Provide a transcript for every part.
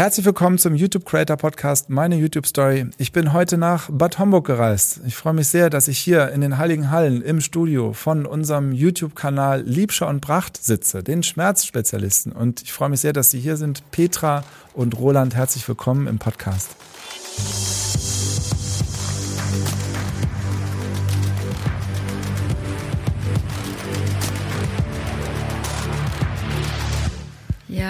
Herzlich willkommen zum YouTube Creator Podcast, meine YouTube Story. Ich bin heute nach Bad Homburg gereist. Ich freue mich sehr, dass ich hier in den Heiligen Hallen im Studio von unserem YouTube-Kanal Liebscher und Pracht sitze, den Schmerzspezialisten. Und ich freue mich sehr, dass Sie hier sind. Petra und Roland, herzlich willkommen im Podcast.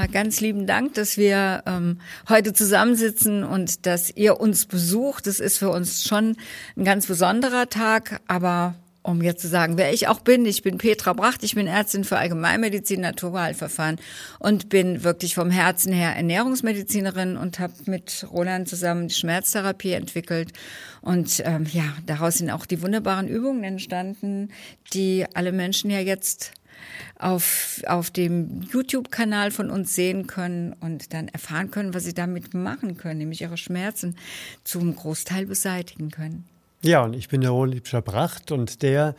Ja, ganz lieben Dank, dass wir ähm, heute zusammensitzen und dass ihr uns besucht. Das ist für uns schon ein ganz besonderer Tag, aber um jetzt zu sagen, wer ich auch bin, ich bin Petra Bracht, ich bin Ärztin für Allgemeinmedizin, Naturheilverfahren und bin wirklich vom Herzen her Ernährungsmedizinerin und habe mit Roland zusammen die Schmerztherapie entwickelt. Und ähm, ja, daraus sind auch die wunderbaren Übungen entstanden, die alle Menschen ja jetzt auf, auf dem YouTube-Kanal von uns sehen können und dann erfahren können, was sie damit machen können, nämlich ihre Schmerzen zum Großteil beseitigen können. Ja, und ich bin der Roland Bracht und der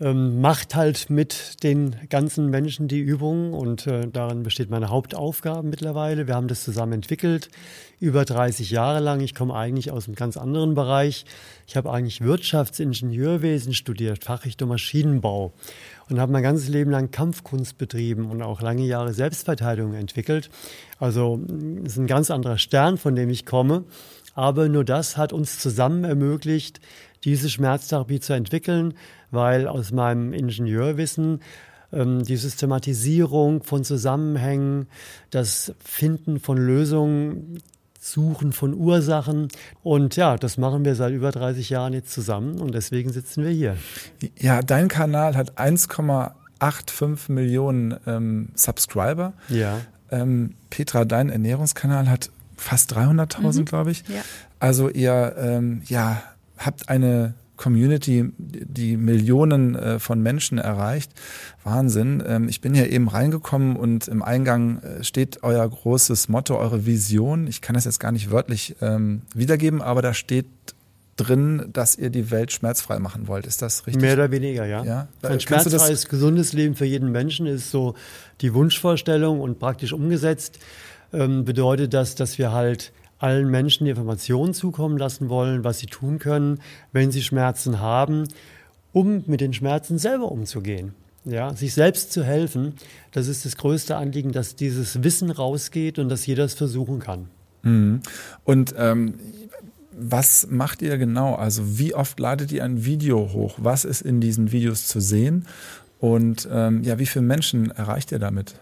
ähm, macht halt mit den ganzen Menschen die Übung und äh, darin besteht meine Hauptaufgabe mittlerweile. Wir haben das zusammen entwickelt, über 30 Jahre lang. Ich komme eigentlich aus einem ganz anderen Bereich. Ich habe eigentlich Wirtschaftsingenieurwesen studiert, Fachrichtung Maschinenbau und habe mein ganzes Leben lang Kampfkunst betrieben und auch lange Jahre Selbstverteidigung entwickelt. Also es ist ein ganz anderer Stern, von dem ich komme. Aber nur das hat uns zusammen ermöglicht, diese Schmerztherapie zu entwickeln, weil aus meinem Ingenieurwissen ähm, die Systematisierung von Zusammenhängen, das Finden von Lösungen, Suchen von Ursachen. Und ja, das machen wir seit über 30 Jahren jetzt zusammen und deswegen sitzen wir hier. Ja, dein Kanal hat 1,85 Millionen ähm, Subscriber. Ja. Ähm, Petra, dein Ernährungskanal hat fast 300.000, mhm. glaube ich. Ja. Also ihr ähm, ja, habt eine Community, die Millionen äh, von Menschen erreicht. Wahnsinn. Ähm, ich bin hier eben reingekommen und im Eingang äh, steht euer großes Motto, eure Vision. Ich kann das jetzt gar nicht wörtlich ähm, wiedergeben, aber da steht drin, dass ihr die Welt schmerzfrei machen wollt. Ist das richtig? Mehr oder weniger, ja. ja? Ein schmerzfreies, gesundes Leben für jeden Menschen ist so die Wunschvorstellung und praktisch umgesetzt ähm, bedeutet das, dass wir halt allen Menschen die Informationen zukommen lassen wollen, was sie tun können, wenn sie Schmerzen haben, um mit den Schmerzen selber umzugehen. Ja, sich selbst zu helfen, das ist das größte Anliegen, dass dieses Wissen rausgeht und dass jeder es versuchen kann. Mhm. Und ähm, was macht ihr genau? Also wie oft ladet ihr ein Video hoch? Was ist in diesen Videos zu sehen? Und ähm, ja, wie viele Menschen erreicht ihr damit?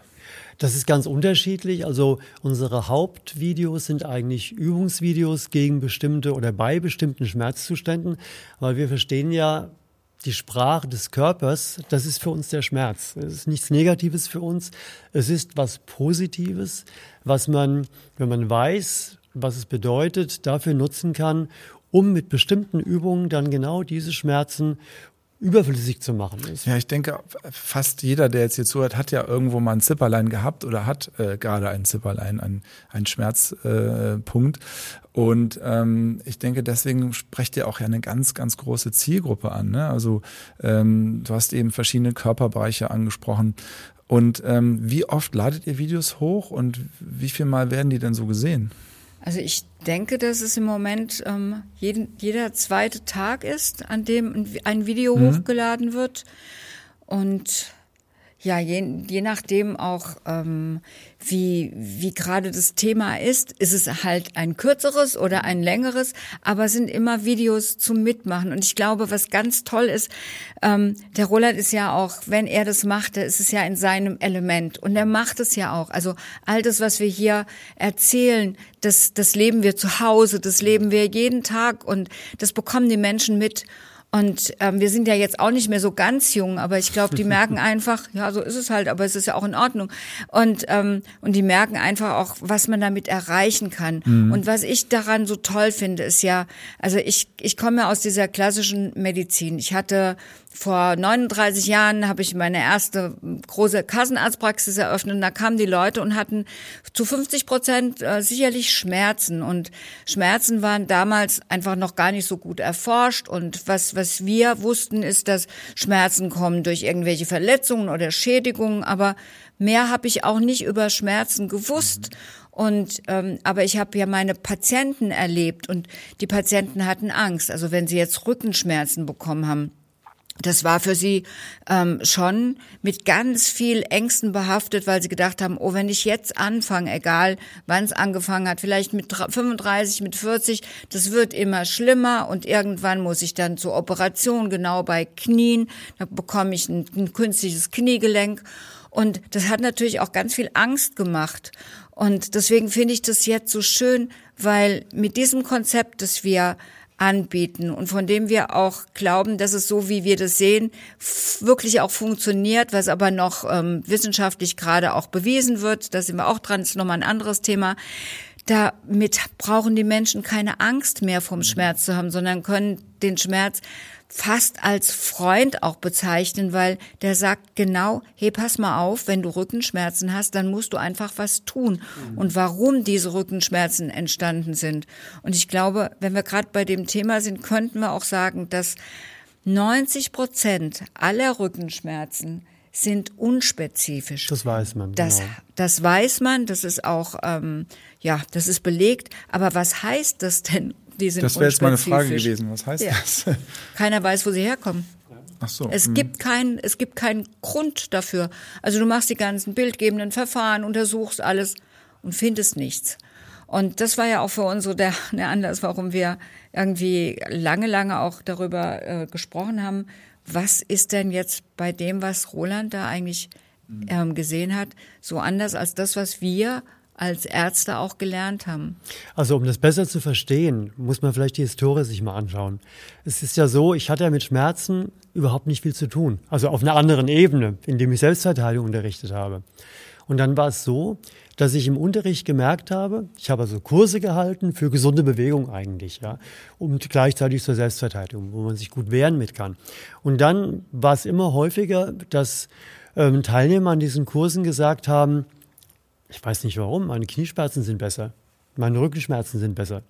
Das ist ganz unterschiedlich. Also unsere Hauptvideos sind eigentlich Übungsvideos gegen bestimmte oder bei bestimmten Schmerzzuständen, weil wir verstehen ja, die Sprache des Körpers, das ist für uns der Schmerz. Es ist nichts Negatives für uns. Es ist was Positives, was man, wenn man weiß, was es bedeutet, dafür nutzen kann, um mit bestimmten Übungen dann genau diese Schmerzen überflüssig zu machen ist. Ja, ich denke, fast jeder, der jetzt hier zuhört, hat ja irgendwo mal ein Zipperlein gehabt oder hat äh, gerade ein Zipperlein, ein, ein Schmerzpunkt. Äh, und ähm, ich denke, deswegen sprecht ihr auch ja eine ganz, ganz große Zielgruppe an. Ne? Also ähm, du hast eben verschiedene Körperbereiche angesprochen. Und ähm, wie oft ladet ihr Videos hoch und wie viel Mal werden die denn so gesehen? Also ich denke, dass es im Moment ähm, jeden, jeder zweite Tag ist, an dem ein Video mhm. hochgeladen wird. Und ja, je, je nachdem auch, ähm, wie, wie gerade das Thema ist, ist es halt ein kürzeres oder ein längeres, aber es sind immer Videos zum Mitmachen. Und ich glaube, was ganz toll ist, ähm, der Roland ist ja auch, wenn er das macht, ist es ja in seinem Element. Und er macht es ja auch. Also all das, was wir hier erzählen, das, das leben wir zu Hause, das leben wir jeden Tag und das bekommen die Menschen mit. Und ähm, wir sind ja jetzt auch nicht mehr so ganz jung, aber ich glaube, die merken einfach, ja, so ist es halt, aber es ist ja auch in Ordnung. Und, ähm, und die merken einfach auch, was man damit erreichen kann. Mhm. Und was ich daran so toll finde, ist ja, also ich, ich komme ja aus dieser klassischen Medizin. Ich hatte vor 39 Jahren habe ich meine erste große Kassenarztpraxis eröffnet und da kamen die Leute und hatten zu 50 Prozent äh, sicherlich Schmerzen. Und Schmerzen waren damals einfach noch gar nicht so gut erforscht. Und was, was wir wussten ist, dass Schmerzen kommen durch irgendwelche Verletzungen oder Schädigungen, aber mehr habe ich auch nicht über Schmerzen gewusst. Und ähm, aber ich habe ja meine Patienten erlebt. Und die Patienten hatten Angst. Also wenn sie jetzt Rückenschmerzen bekommen haben, das war für sie ähm, schon mit ganz viel Ängsten behaftet, weil sie gedacht haben, oh, wenn ich jetzt anfange, egal wann es angefangen hat, vielleicht mit 35, mit 40, das wird immer schlimmer und irgendwann muss ich dann zur Operation, genau bei Knien, da bekomme ich ein, ein künstliches Kniegelenk. Und das hat natürlich auch ganz viel Angst gemacht. Und deswegen finde ich das jetzt so schön, weil mit diesem Konzept, das wir anbieten und von dem wir auch glauben, dass es so, wie wir das sehen, wirklich auch funktioniert, was aber noch ähm, wissenschaftlich gerade auch bewiesen wird. Da sind wir auch dran, das ist nochmal ein anderes Thema. Damit brauchen die Menschen keine Angst mehr vom Schmerz zu haben, sondern können den Schmerz fast als Freund auch bezeichnen, weil der sagt genau, hey, pass mal auf, wenn du Rückenschmerzen hast, dann musst du einfach was tun. Mhm. Und warum diese Rückenschmerzen entstanden sind. Und ich glaube, wenn wir gerade bei dem Thema sind, könnten wir auch sagen, dass 90 Prozent aller Rückenschmerzen sind unspezifisch. Das weiß man. Das, genau. das weiß man, das ist auch, ähm, ja, das ist belegt. Aber was heißt das denn die sind Das wäre jetzt meine Frage gewesen. Was heißt ja. das? Keiner weiß, wo sie herkommen. Ach so. Es hm. gibt keinen, es gibt keinen Grund dafür. Also du machst die ganzen bildgebenden Verfahren, untersuchst alles und findest nichts. Und das war ja auch für uns so der, der Anlass, warum wir irgendwie lange, lange auch darüber äh, gesprochen haben. Was ist denn jetzt bei dem, was Roland da eigentlich hm. ähm, gesehen hat, so anders als das, was wir als Ärzte auch gelernt haben. Also um das besser zu verstehen, muss man vielleicht die Historie sich mal anschauen. Es ist ja so, ich hatte ja mit Schmerzen überhaupt nicht viel zu tun. Also auf einer anderen Ebene, indem ich Selbstverteidigung unterrichtet habe. Und dann war es so, dass ich im Unterricht gemerkt habe, ich habe also Kurse gehalten für gesunde Bewegung eigentlich, ja, und gleichzeitig zur Selbstverteidigung, wo man sich gut wehren mit kann. Und dann war es immer häufiger, dass ähm, Teilnehmer an diesen Kursen gesagt haben, ich weiß nicht warum, meine Knieschmerzen sind besser. Meine Rückenschmerzen sind besser.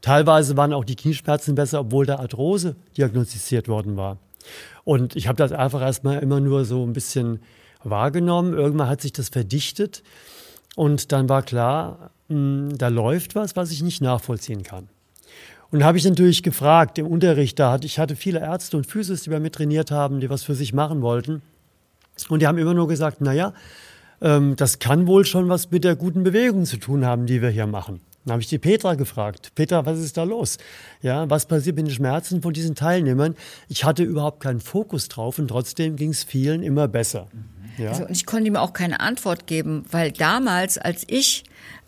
Teilweise waren auch die Knieschmerzen besser, obwohl da Arthrose diagnostiziert worden war. Und ich habe das einfach erstmal immer nur so ein bisschen wahrgenommen. Irgendwann hat sich das verdichtet und dann war klar, mh, hm, da läuft was, was ich nicht nachvollziehen kann. Und habe ich natürlich gefragt im Unterricht, da hatte ich hatte viele Ärzte und Physis, die bei mir trainiert haben, die was für sich machen wollten. Und die haben immer nur gesagt, naja, ähm, das kann wohl schon was mit der guten Bewegung zu tun haben, die wir hier machen. Dann habe ich die Petra gefragt. Petra, was ist da los? Ja, was passiert mit den Schmerzen von diesen Teilnehmern? Ich hatte überhaupt keinen Fokus drauf und trotzdem ging es vielen immer besser. Ja. Also, ich konnte ihm auch keine Antwort geben, weil damals, als ich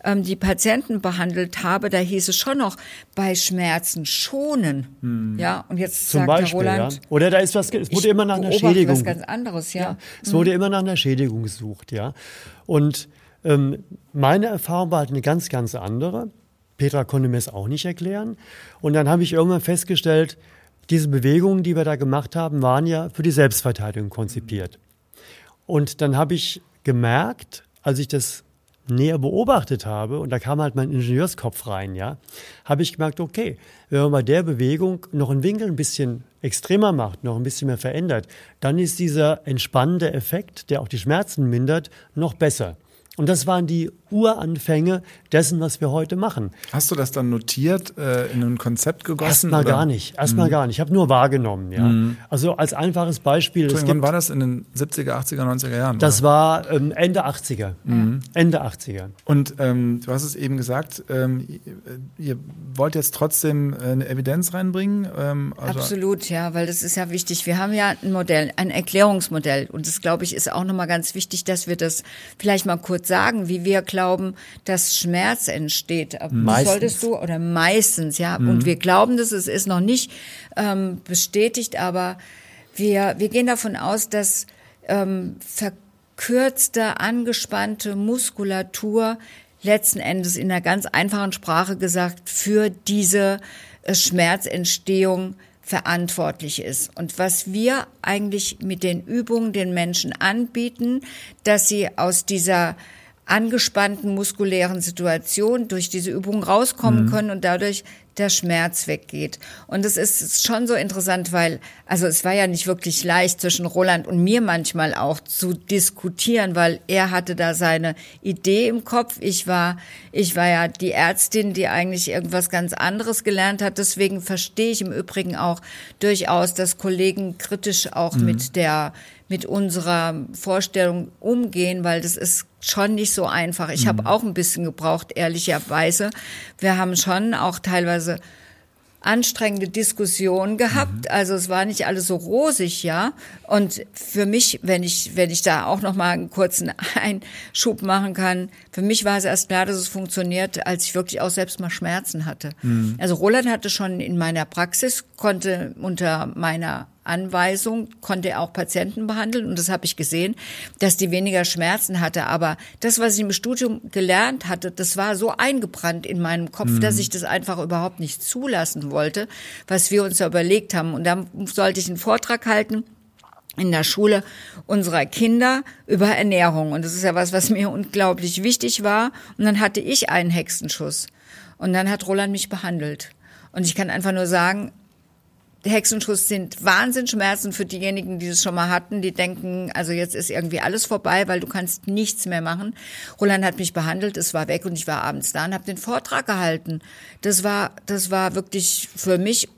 ähm, die Patienten behandelt habe, da hieß es schon noch bei Schmerzen schonen. Hm. Ja, und jetzt Zum sagt Beispiel, Herr Roland. Ja. Oder da ist was, es wurde immer nach einer Schädigung. was ganz anderes, ja. ja es wurde immer nach einer Schädigung gesucht, ja. Und ähm, meine Erfahrung war halt eine ganz, ganz andere. Petra konnte mir es auch nicht erklären. Und dann habe ich irgendwann festgestellt, diese Bewegungen, die wir da gemacht haben, waren ja für die Selbstverteidigung konzipiert. Und dann habe ich gemerkt, als ich das näher beobachtet habe, und da kam halt mein Ingenieurskopf rein, ja, habe ich gemerkt, okay, wenn man bei der Bewegung noch einen Winkel ein bisschen extremer macht, noch ein bisschen mehr verändert, dann ist dieser entspannende Effekt, der auch die Schmerzen mindert, noch besser. Und das waren die Uranfänge dessen, was wir heute machen. Hast du das dann notiert, äh, in ein Konzept gegossen? Erstmal gar nicht. Erstmal mhm. gar nicht. Ich habe nur wahrgenommen, ja. Mhm. Also als einfaches Beispiel. wann war das in den 70er, 80er, 90er Jahren? Das oder? war ähm, Ende 80er. Mhm. Ende 80er. Und ähm, du hast es eben gesagt, ähm, ihr wollt jetzt trotzdem äh, eine Evidenz reinbringen? Ähm, also Absolut, ja, weil das ist ja wichtig. Wir haben ja ein Modell, ein Erklärungsmodell. Und das, glaube ich, ist auch nochmal ganz wichtig, dass wir das vielleicht mal kurz sagen, wie wir glauben, dass Schmerz entsteht. Meistens. Solltest du, oder meistens, ja. Mhm. Und wir glauben das, es ist noch nicht ähm, bestätigt, aber wir, wir gehen davon aus, dass ähm, verkürzte, angespannte Muskulatur letzten Endes in einer ganz einfachen Sprache gesagt für diese äh, Schmerzentstehung verantwortlich ist. Und was wir eigentlich mit den Übungen den Menschen anbieten, dass sie aus dieser angespannten muskulären Situation durch diese Übung rauskommen mhm. können und dadurch der Schmerz weggeht. Und es ist schon so interessant, weil, also es war ja nicht wirklich leicht zwischen Roland und mir manchmal auch zu diskutieren, weil er hatte da seine Idee im Kopf. Ich war, ich war ja die Ärztin, die eigentlich irgendwas ganz anderes gelernt hat. Deswegen verstehe ich im Übrigen auch durchaus, dass Kollegen kritisch auch mhm. mit der mit unserer Vorstellung umgehen, weil das ist schon nicht so einfach. Ich mhm. habe auch ein bisschen gebraucht, ehrlicherweise. Wir haben schon auch teilweise anstrengende Diskussionen gehabt. Mhm. Also es war nicht alles so rosig, ja. Und für mich, wenn ich, wenn ich da auch noch mal einen kurzen Einschub machen kann, für mich war es erst klar, dass es funktioniert, als ich wirklich auch selbst mal Schmerzen hatte. Mhm. Also Roland hatte schon in meiner Praxis, konnte unter meiner Anweisung konnte er auch Patienten behandeln und das habe ich gesehen, dass die weniger Schmerzen hatte. Aber das, was ich im Studium gelernt hatte, das war so eingebrannt in meinem Kopf, mhm. dass ich das einfach überhaupt nicht zulassen wollte, was wir uns da überlegt haben. Und dann sollte ich einen Vortrag halten in der Schule unserer Kinder über Ernährung. Und das ist ja was, was mir unglaublich wichtig war. Und dann hatte ich einen Hexenschuss. Und dann hat Roland mich behandelt. Und ich kann einfach nur sagen, Hexenschuss sind Wahnsinnsschmerzen für diejenigen, die das schon mal hatten. Die denken, also jetzt ist irgendwie alles vorbei, weil du kannst nichts mehr machen. Roland hat mich behandelt, es war weg und ich war abends da und habe den Vortrag gehalten. Das war, das war wirklich für mich,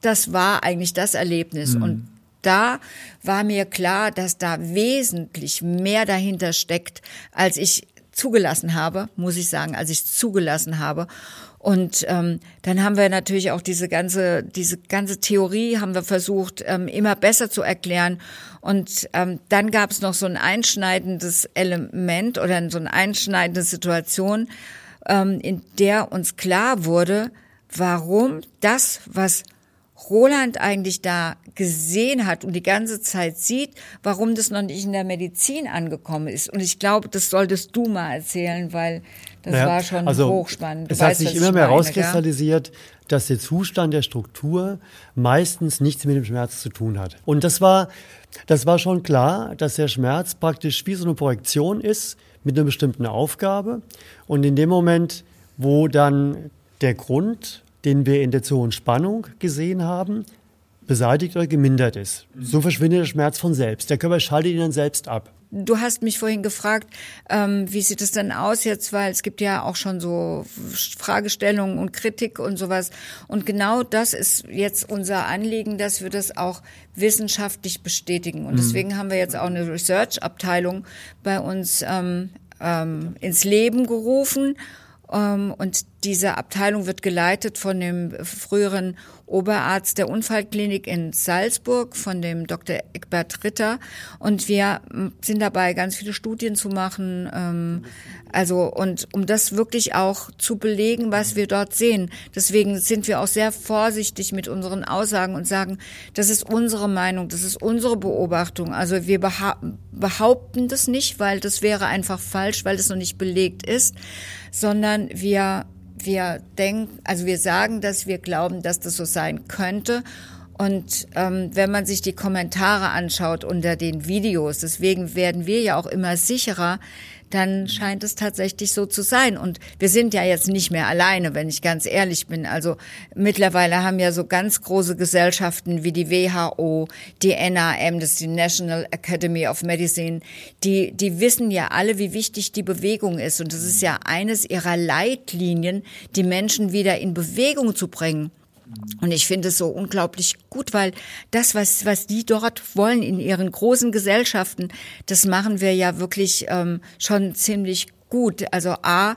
das war eigentlich das Erlebnis. Mhm. Und da war mir klar, dass da wesentlich mehr dahinter steckt, als ich zugelassen habe, muss ich sagen, als ich zugelassen habe. Und ähm, dann haben wir natürlich auch diese ganze, diese ganze Theorie haben wir versucht, ähm, immer besser zu erklären. Und ähm, dann gab es noch so ein einschneidendes Element oder so eine einschneidende Situation, ähm, in der uns klar wurde, warum das, was Roland eigentlich da gesehen hat und die ganze Zeit sieht, warum das noch nicht in der Medizin angekommen ist. Und ich glaube, das solltest du mal erzählen, weil das naja, war schon also hochspannend. Du es weißt, hat sich immer mehr herauskristallisiert, dass der Zustand der Struktur meistens nichts mit dem Schmerz zu tun hat. Und das war, das war schon klar, dass der Schmerz praktisch wie so eine Projektion ist mit einer bestimmten Aufgabe. Und in dem Moment, wo dann der Grund, den wir in der zu hohen Spannung gesehen haben, beseitigt oder gemindert ist. So verschwindet der Schmerz von selbst. Der Körper schaltet ihn dann selbst ab. Du hast mich vorhin gefragt, ähm, wie sieht es denn aus jetzt, weil es gibt ja auch schon so Fragestellungen und Kritik und sowas. Und genau das ist jetzt unser Anliegen, dass wir das auch wissenschaftlich bestätigen. Und mhm. deswegen haben wir jetzt auch eine Research-Abteilung bei uns ähm, ähm, ins Leben gerufen. Ähm, und diese Abteilung wird geleitet von dem früheren Oberarzt der Unfallklinik in Salzburg, von dem Dr. Eckbert Ritter. Und wir sind dabei, ganz viele Studien zu machen. Ähm, also, und um das wirklich auch zu belegen, was wir dort sehen. Deswegen sind wir auch sehr vorsichtig mit unseren Aussagen und sagen, das ist unsere Meinung, das ist unsere Beobachtung. Also wir behaupten das nicht, weil das wäre einfach falsch, weil das noch nicht belegt ist, sondern wir wir denken, also wir sagen, dass wir glauben, dass das so sein könnte. Und ähm, wenn man sich die Kommentare anschaut unter den Videos, deswegen werden wir ja auch immer sicherer, dann scheint es tatsächlich so zu sein. Und wir sind ja jetzt nicht mehr alleine, wenn ich ganz ehrlich bin. Also mittlerweile haben ja so ganz große Gesellschaften wie die WHO, die NAM, das ist die National Academy of Medicine, die, die wissen ja alle, wie wichtig die Bewegung ist. Und das ist ja eines ihrer Leitlinien, die Menschen wieder in Bewegung zu bringen. Und ich finde es so unglaublich gut, weil das, was, was die dort wollen in ihren großen Gesellschaften, das machen wir ja wirklich ähm, schon ziemlich gut. Also A,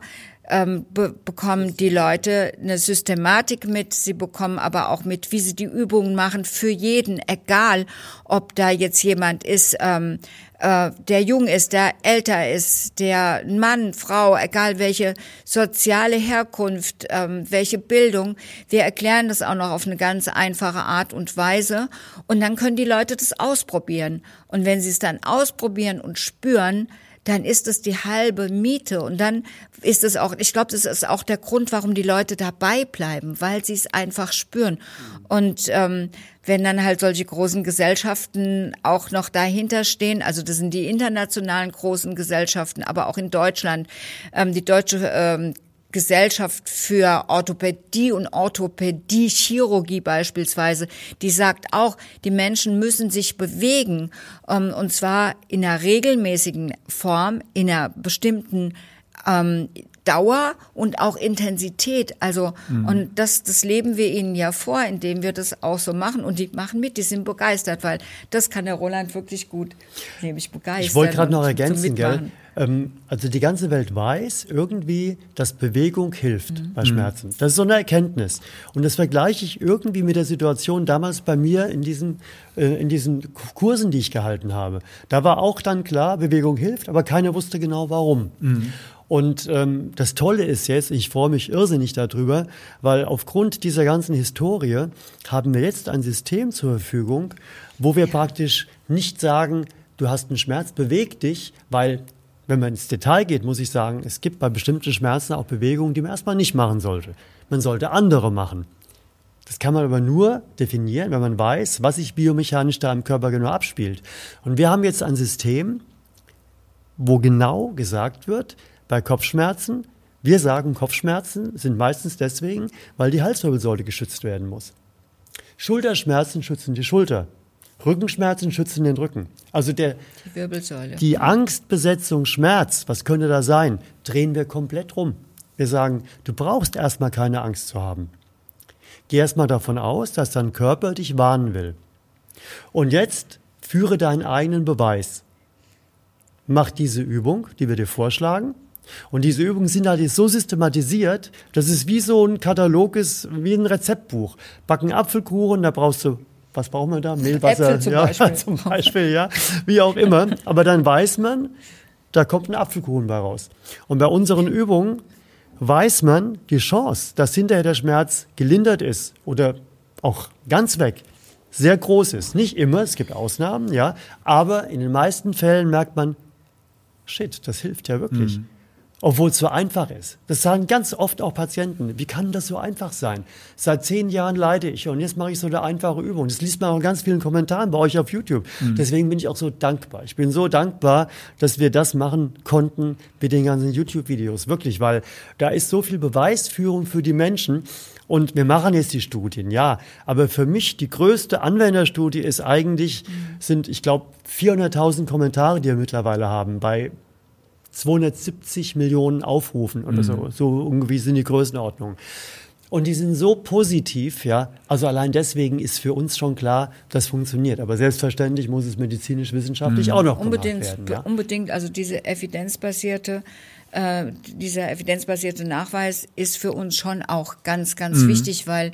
ähm, be bekommen die Leute eine Systematik mit, sie bekommen aber auch mit, wie sie die Übungen machen für jeden, egal ob da jetzt jemand ist, ähm, äh, der jung ist, der älter ist, der Mann, Frau, egal welche soziale Herkunft, ähm, welche Bildung. Wir erklären das auch noch auf eine ganz einfache Art und Weise. Und dann können die Leute das ausprobieren. Und wenn sie es dann ausprobieren und spüren, dann ist es die halbe Miete. Und dann ist es auch, ich glaube, das ist auch der Grund, warum die Leute dabei bleiben, weil sie es einfach spüren. Und ähm, wenn dann halt solche großen Gesellschaften auch noch dahinter stehen, also das sind die internationalen großen Gesellschaften, aber auch in Deutschland, ähm, die deutsche ähm, Gesellschaft für Orthopädie und Orthopädie-Chirurgie beispielsweise, die sagt auch, die Menschen müssen sich bewegen, ähm, und zwar in einer regelmäßigen Form, in einer bestimmten ähm, Dauer und auch Intensität. Also, mhm. und das, das leben wir ihnen ja vor, indem wir das auch so machen. Und die machen mit, die sind begeistert, weil das kann der Roland wirklich gut, nämlich begeistert. Ich wollte gerade noch ergänzen, gell? Ähm, also die ganze Welt weiß irgendwie, dass Bewegung hilft mhm. bei Schmerzen. Das ist so eine Erkenntnis. Und das vergleiche ich irgendwie mit der Situation damals bei mir in diesen, äh, in diesen Kursen, die ich gehalten habe. Da war auch dann klar, Bewegung hilft, aber keiner wusste genau warum. Mhm. Und ähm, das Tolle ist jetzt, ich freue mich irrsinnig darüber, weil aufgrund dieser ganzen Historie haben wir jetzt ein System zur Verfügung, wo wir praktisch nicht sagen, du hast einen Schmerz, beweg dich, weil wenn man ins Detail geht, muss ich sagen, es gibt bei bestimmten Schmerzen auch Bewegungen, die man erstmal nicht machen sollte. Man sollte andere machen. Das kann man aber nur definieren, wenn man weiß, was sich biomechanisch da im Körper genau abspielt. Und wir haben jetzt ein System, wo genau gesagt wird, bei Kopfschmerzen, wir sagen, Kopfschmerzen sind meistens deswegen, weil die Halswirbelsäule geschützt werden muss. Schulterschmerzen schützen die Schulter. Rückenschmerzen schützen den Rücken. Also der, die Wirbelsäule. Die Angstbesetzung, Schmerz, was könnte da sein, drehen wir komplett rum. Wir sagen, du brauchst erstmal keine Angst zu haben. Geh erstmal davon aus, dass dein Körper dich warnen will. Und jetzt führe deinen eigenen Beweis. Mach diese Übung, die wir dir vorschlagen. Und diese Übungen sind halt so systematisiert, dass es wie so ein Katalog ist, wie ein Rezeptbuch. Backen Apfelkuchen, da brauchst du was braucht man da? Mehlwasser, zum, ja, Beispiel. zum Beispiel, ja, wie auch immer. Aber dann weiß man, da kommt ein Apfelkuchen bei raus. Und bei unseren Übungen weiß man die Chance, dass hinterher der Schmerz gelindert ist oder auch ganz weg, sehr groß ist. Nicht immer, es gibt Ausnahmen, ja, aber in den meisten Fällen merkt man, shit, das hilft ja wirklich. Mhm. Obwohl es so einfach ist. Das sagen ganz oft auch Patienten. Wie kann das so einfach sein? Seit zehn Jahren leide ich und jetzt mache ich so eine einfache Übung. Das liest man auch in ganz vielen Kommentaren bei euch auf YouTube. Mhm. Deswegen bin ich auch so dankbar. Ich bin so dankbar, dass wir das machen konnten mit den ganzen YouTube-Videos. Wirklich, weil da ist so viel Beweisführung für die Menschen. Und wir machen jetzt die Studien, ja. Aber für mich die größte Anwenderstudie ist eigentlich, mhm. sind, ich glaube, 400.000 Kommentare, die wir mittlerweile haben bei 270 Millionen Aufrufen oder mhm. so. So irgendwie sind die Größenordnungen. Und die sind so positiv, ja. Also allein deswegen ist für uns schon klar, das funktioniert. Aber selbstverständlich muss es medizinisch-wissenschaftlich mhm. auch noch unbedingt, werden. Ja? Unbedingt. Also diese evidenzbasierte, äh, dieser evidenzbasierte Nachweis ist für uns schon auch ganz, ganz mhm. wichtig, weil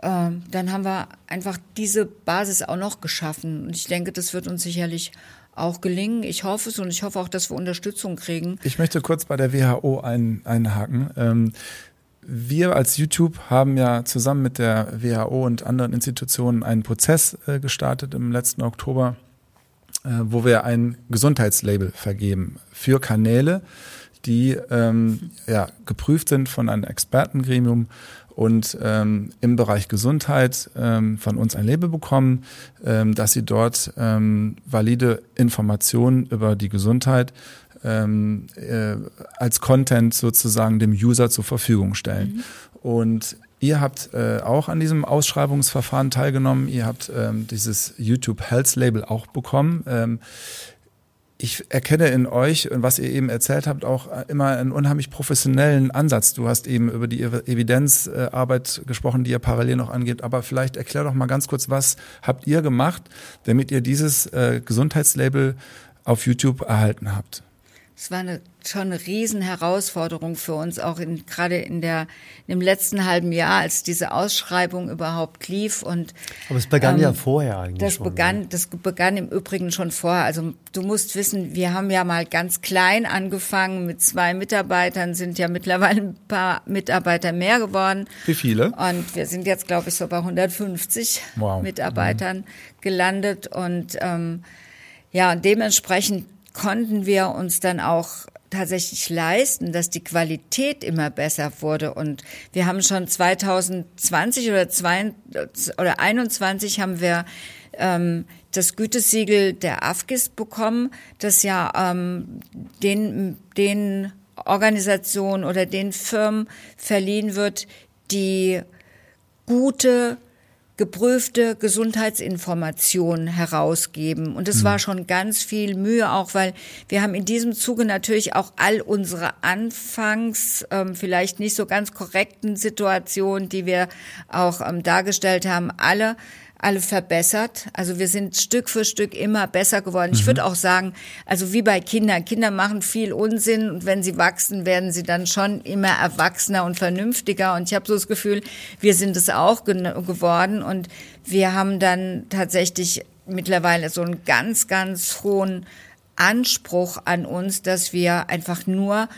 äh, dann haben wir einfach diese Basis auch noch geschaffen. Und ich denke, das wird uns sicherlich auch gelingen. Ich hoffe es und ich hoffe auch, dass wir Unterstützung kriegen. Ich möchte kurz bei der WHO ein, einhaken. Ähm, wir als YouTube haben ja zusammen mit der WHO und anderen Institutionen einen Prozess äh, gestartet im letzten Oktober, äh, wo wir ein Gesundheitslabel vergeben für Kanäle, die ähm, ja, geprüft sind von einem Expertengremium und ähm, im Bereich Gesundheit ähm, von uns ein Label bekommen, ähm, dass sie dort ähm, valide Informationen über die Gesundheit ähm, äh, als Content sozusagen dem User zur Verfügung stellen. Mhm. Und Ihr habt äh, auch an diesem Ausschreibungsverfahren teilgenommen. Ihr habt ähm, dieses YouTube Health Label auch bekommen. Ähm, ich erkenne in euch und was ihr eben erzählt habt, auch immer einen unheimlich professionellen Ansatz. Du hast eben über die Evidenzarbeit gesprochen, die ihr parallel noch angeht. Aber vielleicht erklär doch mal ganz kurz, was habt ihr gemacht, damit ihr dieses äh, Gesundheitslabel auf YouTube erhalten habt? Es war eine, schon eine Riesenherausforderung für uns, auch in, gerade in der, im letzten halben Jahr, als diese Ausschreibung überhaupt lief. Und, Aber es begann ähm, ja vorher eigentlich. Das schon, begann, ja. das begann im Übrigen schon vorher. Also du musst wissen, wir haben ja mal ganz klein angefangen mit zwei Mitarbeitern, sind ja mittlerweile ein paar Mitarbeiter mehr geworden. Wie viele? Und wir sind jetzt, glaube ich, so bei 150 wow. Mitarbeitern mhm. gelandet. Und ähm, ja, und dementsprechend konnten wir uns dann auch tatsächlich leisten, dass die Qualität immer besser wurde. Und wir haben schon 2020 oder, 22, oder 21 haben wir ähm, das Gütesiegel der AFGIS bekommen, das ja ähm, den, den Organisationen oder den Firmen verliehen wird, die gute geprüfte Gesundheitsinformationen herausgeben. Und es war mhm. schon ganz viel Mühe auch, weil wir haben in diesem Zuge natürlich auch all unsere anfangs ähm, vielleicht nicht so ganz korrekten Situationen, die wir auch ähm, dargestellt haben, alle alle verbessert. Also wir sind Stück für Stück immer besser geworden. Ich mhm. würde auch sagen, also wie bei Kindern. Kinder machen viel Unsinn und wenn sie wachsen, werden sie dann schon immer erwachsener und vernünftiger. Und ich habe so das Gefühl, wir sind es auch geworden und wir haben dann tatsächlich mittlerweile so einen ganz, ganz hohen Anspruch an uns, dass wir einfach nur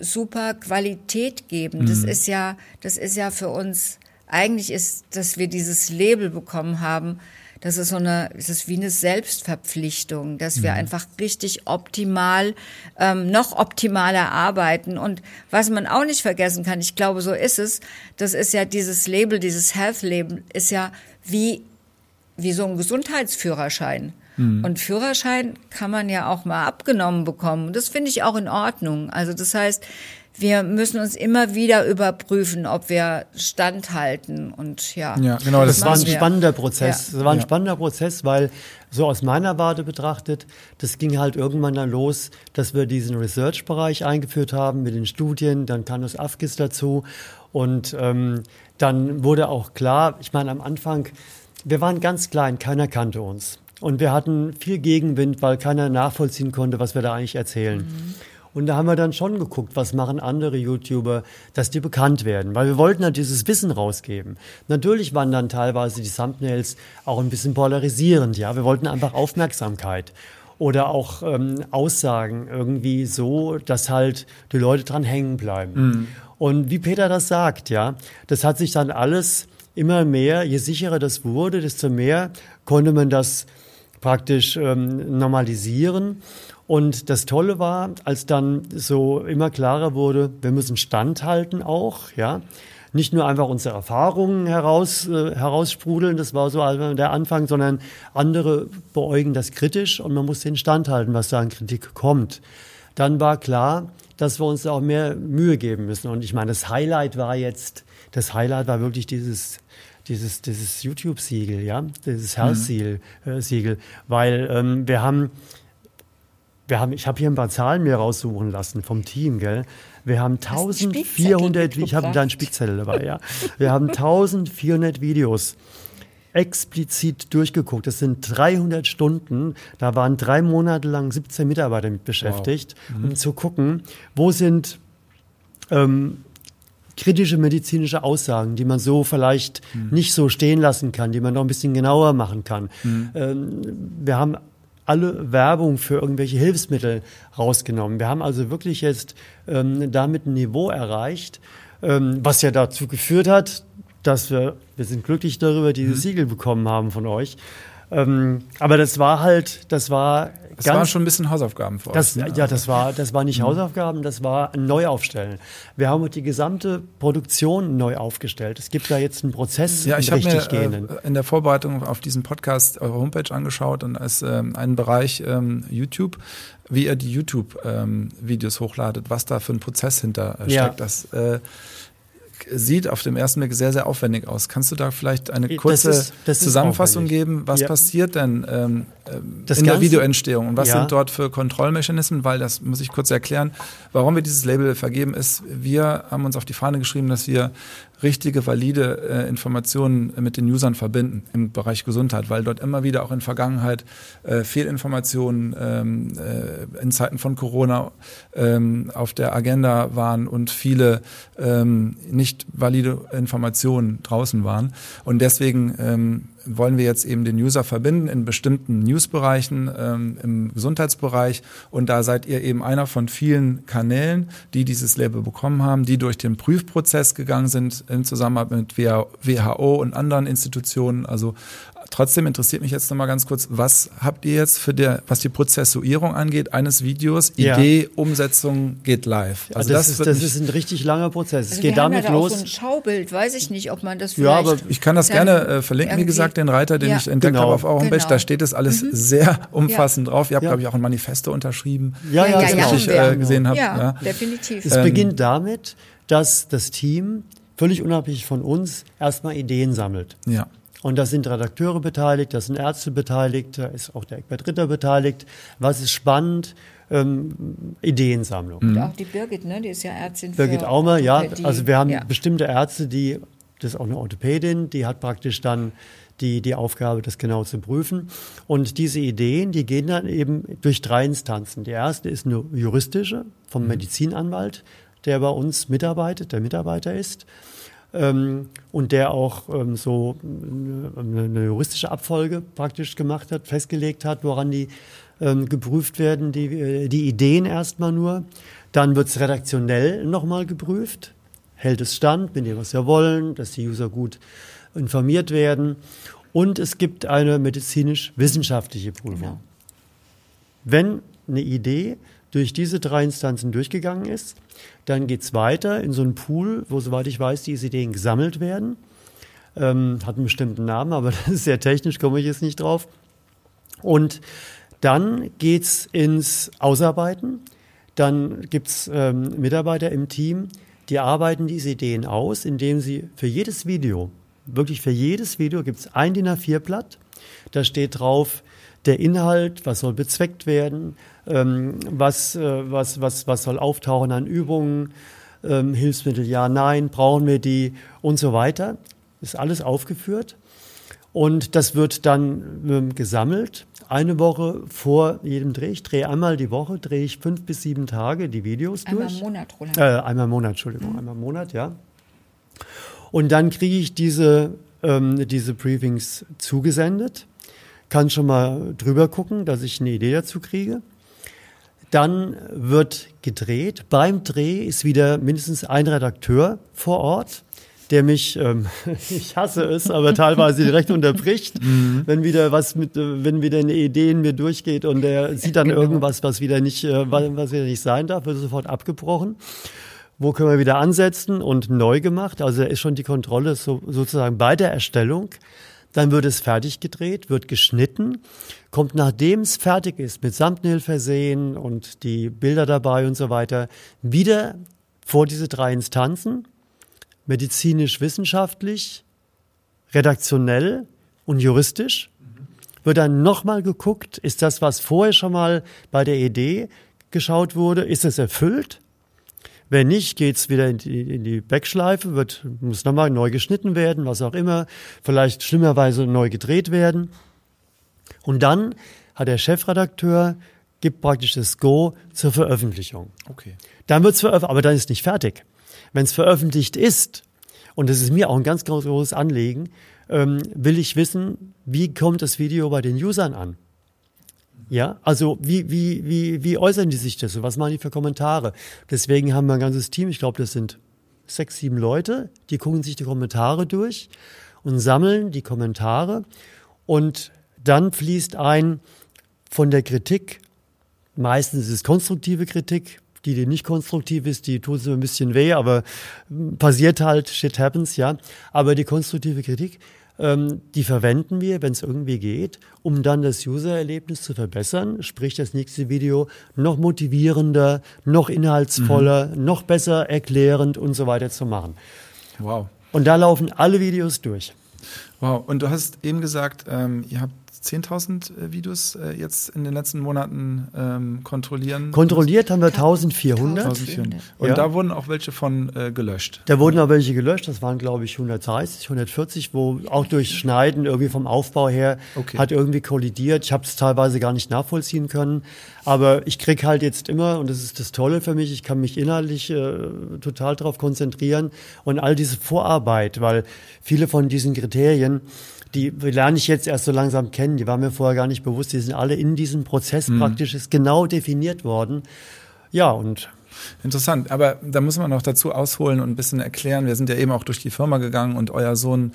super Qualität geben. Mhm. Das ist ja, das ist ja für uns eigentlich ist, dass wir dieses Label bekommen haben, das ist so eine, es ist wie eine Selbstverpflichtung, dass wir mhm. einfach richtig optimal, ähm, noch optimaler arbeiten. Und was man auch nicht vergessen kann, ich glaube, so ist es, das ist ja dieses Label, dieses Health-Label, ist ja wie, wie so ein Gesundheitsführerschein. Mhm. Und Führerschein kann man ja auch mal abgenommen bekommen. Und das finde ich auch in Ordnung. Also das heißt, wir müssen uns immer wieder überprüfen, ob wir standhalten und ja. Ja, genau, das, das war ein wir. spannender Prozess. Ja. Das war ein ja. spannender Prozess, weil so aus meiner Warte betrachtet, das ging halt irgendwann dann los, dass wir diesen Research-Bereich eingeführt haben mit den Studien, dann kam das AFGIS dazu und ähm, dann wurde auch klar, ich meine am Anfang, wir waren ganz klein, keiner kannte uns. Und wir hatten viel Gegenwind, weil keiner nachvollziehen konnte, was wir da eigentlich erzählen. Mhm. Und da haben wir dann schon geguckt, was machen andere YouTuber, dass die bekannt werden, weil wir wollten ja dieses Wissen rausgeben. Natürlich waren dann teilweise die Thumbnails auch ein bisschen polarisierend, ja. Wir wollten einfach Aufmerksamkeit oder auch ähm, Aussagen irgendwie so, dass halt die Leute dran hängen bleiben. Mhm. Und wie Peter das sagt, ja, das hat sich dann alles immer mehr, je sicherer das wurde, desto mehr konnte man das praktisch ähm, normalisieren. Und das Tolle war, als dann so immer klarer wurde, wir müssen standhalten auch, ja. Nicht nur einfach unsere Erfahrungen heraus, äh, heraussprudeln, das war so der Anfang, sondern andere beäugen das kritisch und man muss den standhalten, was da an Kritik kommt. Dann war klar, dass wir uns auch mehr Mühe geben müssen. Und ich meine, das Highlight war jetzt, das Highlight war wirklich dieses dieses, dieses YouTube-Siegel, ja, dieses mhm. äh, weil ähm, wir haben wir haben, ich habe hier ein paar Zahlen mir raussuchen lassen vom Team, gell? Wir haben 1400, ich habe einen kleinen Spickzettel dabei, ja. Wir haben 1400 Videos explizit durchgeguckt. Das sind 300 Stunden. Da waren drei Monate lang 17 Mitarbeiter mit beschäftigt, wow. mhm. um zu gucken, wo sind ähm, kritische medizinische Aussagen, die man so vielleicht mhm. nicht so stehen lassen kann, die man noch ein bisschen genauer machen kann. Mhm. Ähm, wir haben alle Werbung für irgendwelche Hilfsmittel rausgenommen. Wir haben also wirklich jetzt ähm, damit ein Niveau erreicht, ähm, was ja dazu geführt hat, dass wir, wir sind glücklich darüber, dieses mhm. Siegel bekommen haben von euch. Ähm, aber das war halt, das war das ganz, waren schon ein bisschen Hausaufgaben für das, euch. Ne? Ja, das war, das war nicht mhm. Hausaufgaben, das war ein Neuaufstellen. Wir haben die gesamte Produktion neu aufgestellt. Es gibt da jetzt einen Prozess, ja, ich habe mir äh, in der Vorbereitung auf diesen Podcast eure Homepage angeschaut und als ähm, einen Bereich ähm, YouTube, wie ihr die YouTube-Videos ähm, hochladet, was da für ein Prozess hinter steckt. Ja. Das äh, sieht auf dem ersten Blick sehr, sehr aufwendig aus. Kannst du da vielleicht eine kurze das ist, das Zusammenfassung geben? Was ja. passiert denn ähm, in der Videoentstehung und was ja. sind dort für Kontrollmechanismen? Weil das muss ich kurz erklären, warum wir dieses Label vergeben ist. Wir haben uns auf die Fahne geschrieben, dass wir richtige, valide äh, Informationen mit den Usern verbinden im Bereich Gesundheit, weil dort immer wieder auch in Vergangenheit äh, Fehlinformationen ähm, äh, in Zeiten von Corona ähm, auf der Agenda waren und viele ähm, nicht valide Informationen draußen waren. Und deswegen ähm, wollen wir jetzt eben den User verbinden in bestimmten Newsbereichen ähm, im Gesundheitsbereich. Und da seid ihr eben einer von vielen Kanälen, die dieses Label bekommen haben, die durch den Prüfprozess gegangen sind in Zusammenarbeit mit WHO und anderen Institutionen, also trotzdem interessiert mich jetzt nochmal ganz kurz, was habt ihr jetzt für der, was die Prozessuierung angeht, eines Videos, Idee, ja. Umsetzung geht live. Also ja, das, das, ist, das ist ein richtig langer Prozess. Also es geht damit ja da los. Auch so ein Schaubild, weiß ich nicht, ob man das vielleicht. Ja, aber ich kann das gerne äh, verlinken, wie gesagt, den Reiter, den ja. ich entdeckt genau. habe auf Homepage. Genau. Da steht es alles mhm. sehr umfassend drauf. Ihr habt, glaube ich, auch ein Manifesto unterschrieben. Ja, ja, das genau. ich äh, gesehen habe. Ja, definitiv. Es ähm, beginnt damit, dass das Team völlig unabhängig von uns erstmal Ideen sammelt. Ja. Und da sind Redakteure beteiligt, da sind Ärzte beteiligt, da ist auch der Eckbert Ritter beteiligt. Was ist spannend? Ähm, Ideensammlung. Und auch die Birgit, ne? die ist ja Ärztin. Birgit Aumer, ja. Also wir haben ja. bestimmte Ärzte, die, das ist auch eine Orthopädin, die hat praktisch dann die, die Aufgabe, das genau zu prüfen. Und diese Ideen, die gehen dann eben durch drei Instanzen. Die erste ist eine juristische vom mhm. Medizinanwalt, der bei uns mitarbeitet, der Mitarbeiter ist ähm, und der auch ähm, so eine, eine, juristische Abfolge praktisch gemacht hat, festgelegt hat, woran die ähm, geprüft werden, die, äh, die Ideen erstmal nur. Dann wird es redaktionell nochmal geprüft. Hält es stand mit dem, was wir wollen, dass die User gut informiert werden. Und es gibt eine medizinisch-wissenschaftliche Prüfung. Genau. Wenn eine Idee durch diese drei Instanzen durchgegangen ist, dann geht es weiter in so einen Pool, wo, soweit ich weiß, diese Ideen gesammelt werden. Ähm, hat einen bestimmten Namen, aber das ist sehr technisch, komme ich jetzt nicht drauf. Und dann geht es ins Ausarbeiten. Dann gibt es ähm, Mitarbeiter im Team, die arbeiten diese Ideen aus, indem sie für jedes Video, wirklich für jedes Video gibt es ein DIN A4-Blatt. Da steht drauf, der Inhalt, was soll bezweckt werden, was, äh, was, was, was soll auftauchen an Übungen, ähm, Hilfsmittel ja, nein, brauchen wir die und so weiter. Ist alles aufgeführt. Und das wird dann ähm, gesammelt. Eine Woche vor jedem Dreh. Ich drehe einmal die Woche, drehe ich fünf bis sieben Tage die Videos einmal durch. Einmal im Monat, Roland. Äh, einmal im Monat, Entschuldigung, mhm. einmal im Monat, ja. Und dann kriege ich diese, ähm, diese Briefings zugesendet kann schon mal drüber gucken, dass ich eine Idee dazu kriege. Dann wird gedreht. Beim Dreh ist wieder mindestens ein Redakteur vor Ort, der mich, ähm, ich hasse es, aber teilweise direkt unterbricht, mhm. wenn wieder was mit, äh, wenn wieder eine Idee in mir durchgeht und er sieht dann genau. irgendwas, was wieder nicht, äh, was wieder nicht sein darf, wird sofort abgebrochen. Wo können wir wieder ansetzen und neu gemacht? Also ist schon die Kontrolle so, sozusagen bei der Erstellung. Dann wird es fertig gedreht, wird geschnitten, kommt nachdem es fertig ist, mit Thumbnail versehen und die Bilder dabei und so weiter, wieder vor diese drei Instanzen, medizinisch-wissenschaftlich, redaktionell und juristisch. Wird dann nochmal geguckt, ist das, was vorher schon mal bei der Idee geschaut wurde, ist es erfüllt? Wenn nicht, geht's wieder in die, in die Backschleife, wird, muss nochmal neu geschnitten werden, was auch immer, vielleicht schlimmerweise neu gedreht werden. Und dann hat der Chefredakteur, gibt praktisch das Go zur Veröffentlichung. Okay. Dann wird's veröffentlicht, aber dann ist nicht fertig. Wenn es veröffentlicht ist, und das ist mir auch ein ganz, ganz großes Anliegen, ähm, will ich wissen, wie kommt das Video bei den Usern an? Ja, also wie, wie, wie, wie äußern die sich das so? Was machen die für Kommentare? Deswegen haben wir ein ganzes Team, ich glaube, das sind sechs, sieben Leute, die gucken sich die Kommentare durch und sammeln die Kommentare und dann fließt ein von der Kritik, meistens ist es konstruktive Kritik, die, die nicht konstruktiv ist, die tut so ein bisschen weh, aber passiert halt, shit happens, ja. Aber die konstruktive Kritik, ähm, die verwenden wir, wenn es irgendwie geht, um dann das User-Erlebnis zu verbessern, sprich das nächste Video noch motivierender, noch inhaltsvoller, mhm. noch besser erklärend und so weiter zu machen. Wow. Und da laufen alle Videos durch. Wow. Und du hast eben gesagt, ähm, ihr habt 10.000 äh, Videos äh, jetzt in den letzten Monaten ähm, kontrollieren? Kontrolliert haben wir 1400. 1400. Und ja. da wurden auch welche von äh, gelöscht? Da wurden auch welche gelöscht. Das waren, glaube ich, 130, 140, wo auch durch Schneiden irgendwie vom Aufbau her okay. hat irgendwie kollidiert. Ich habe es teilweise gar nicht nachvollziehen können. Aber ich krieg halt jetzt immer, und das ist das Tolle für mich, ich kann mich inhaltlich äh, total darauf konzentrieren und all diese Vorarbeit, weil viele von diesen Kriterien, die lerne ich jetzt erst so langsam kennen, die waren mir vorher gar nicht bewusst, die sind alle in diesem Prozess mhm. praktisch ist genau definiert worden. Ja, und Interessant, aber da muss man noch dazu ausholen und ein bisschen erklären. Wir sind ja eben auch durch die Firma gegangen und euer Sohn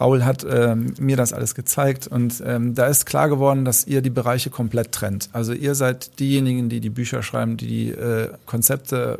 Raul hat ähm, mir das alles gezeigt und ähm, da ist klar geworden, dass ihr die Bereiche komplett trennt. Also ihr seid diejenigen, die die Bücher schreiben, die die äh, Konzepte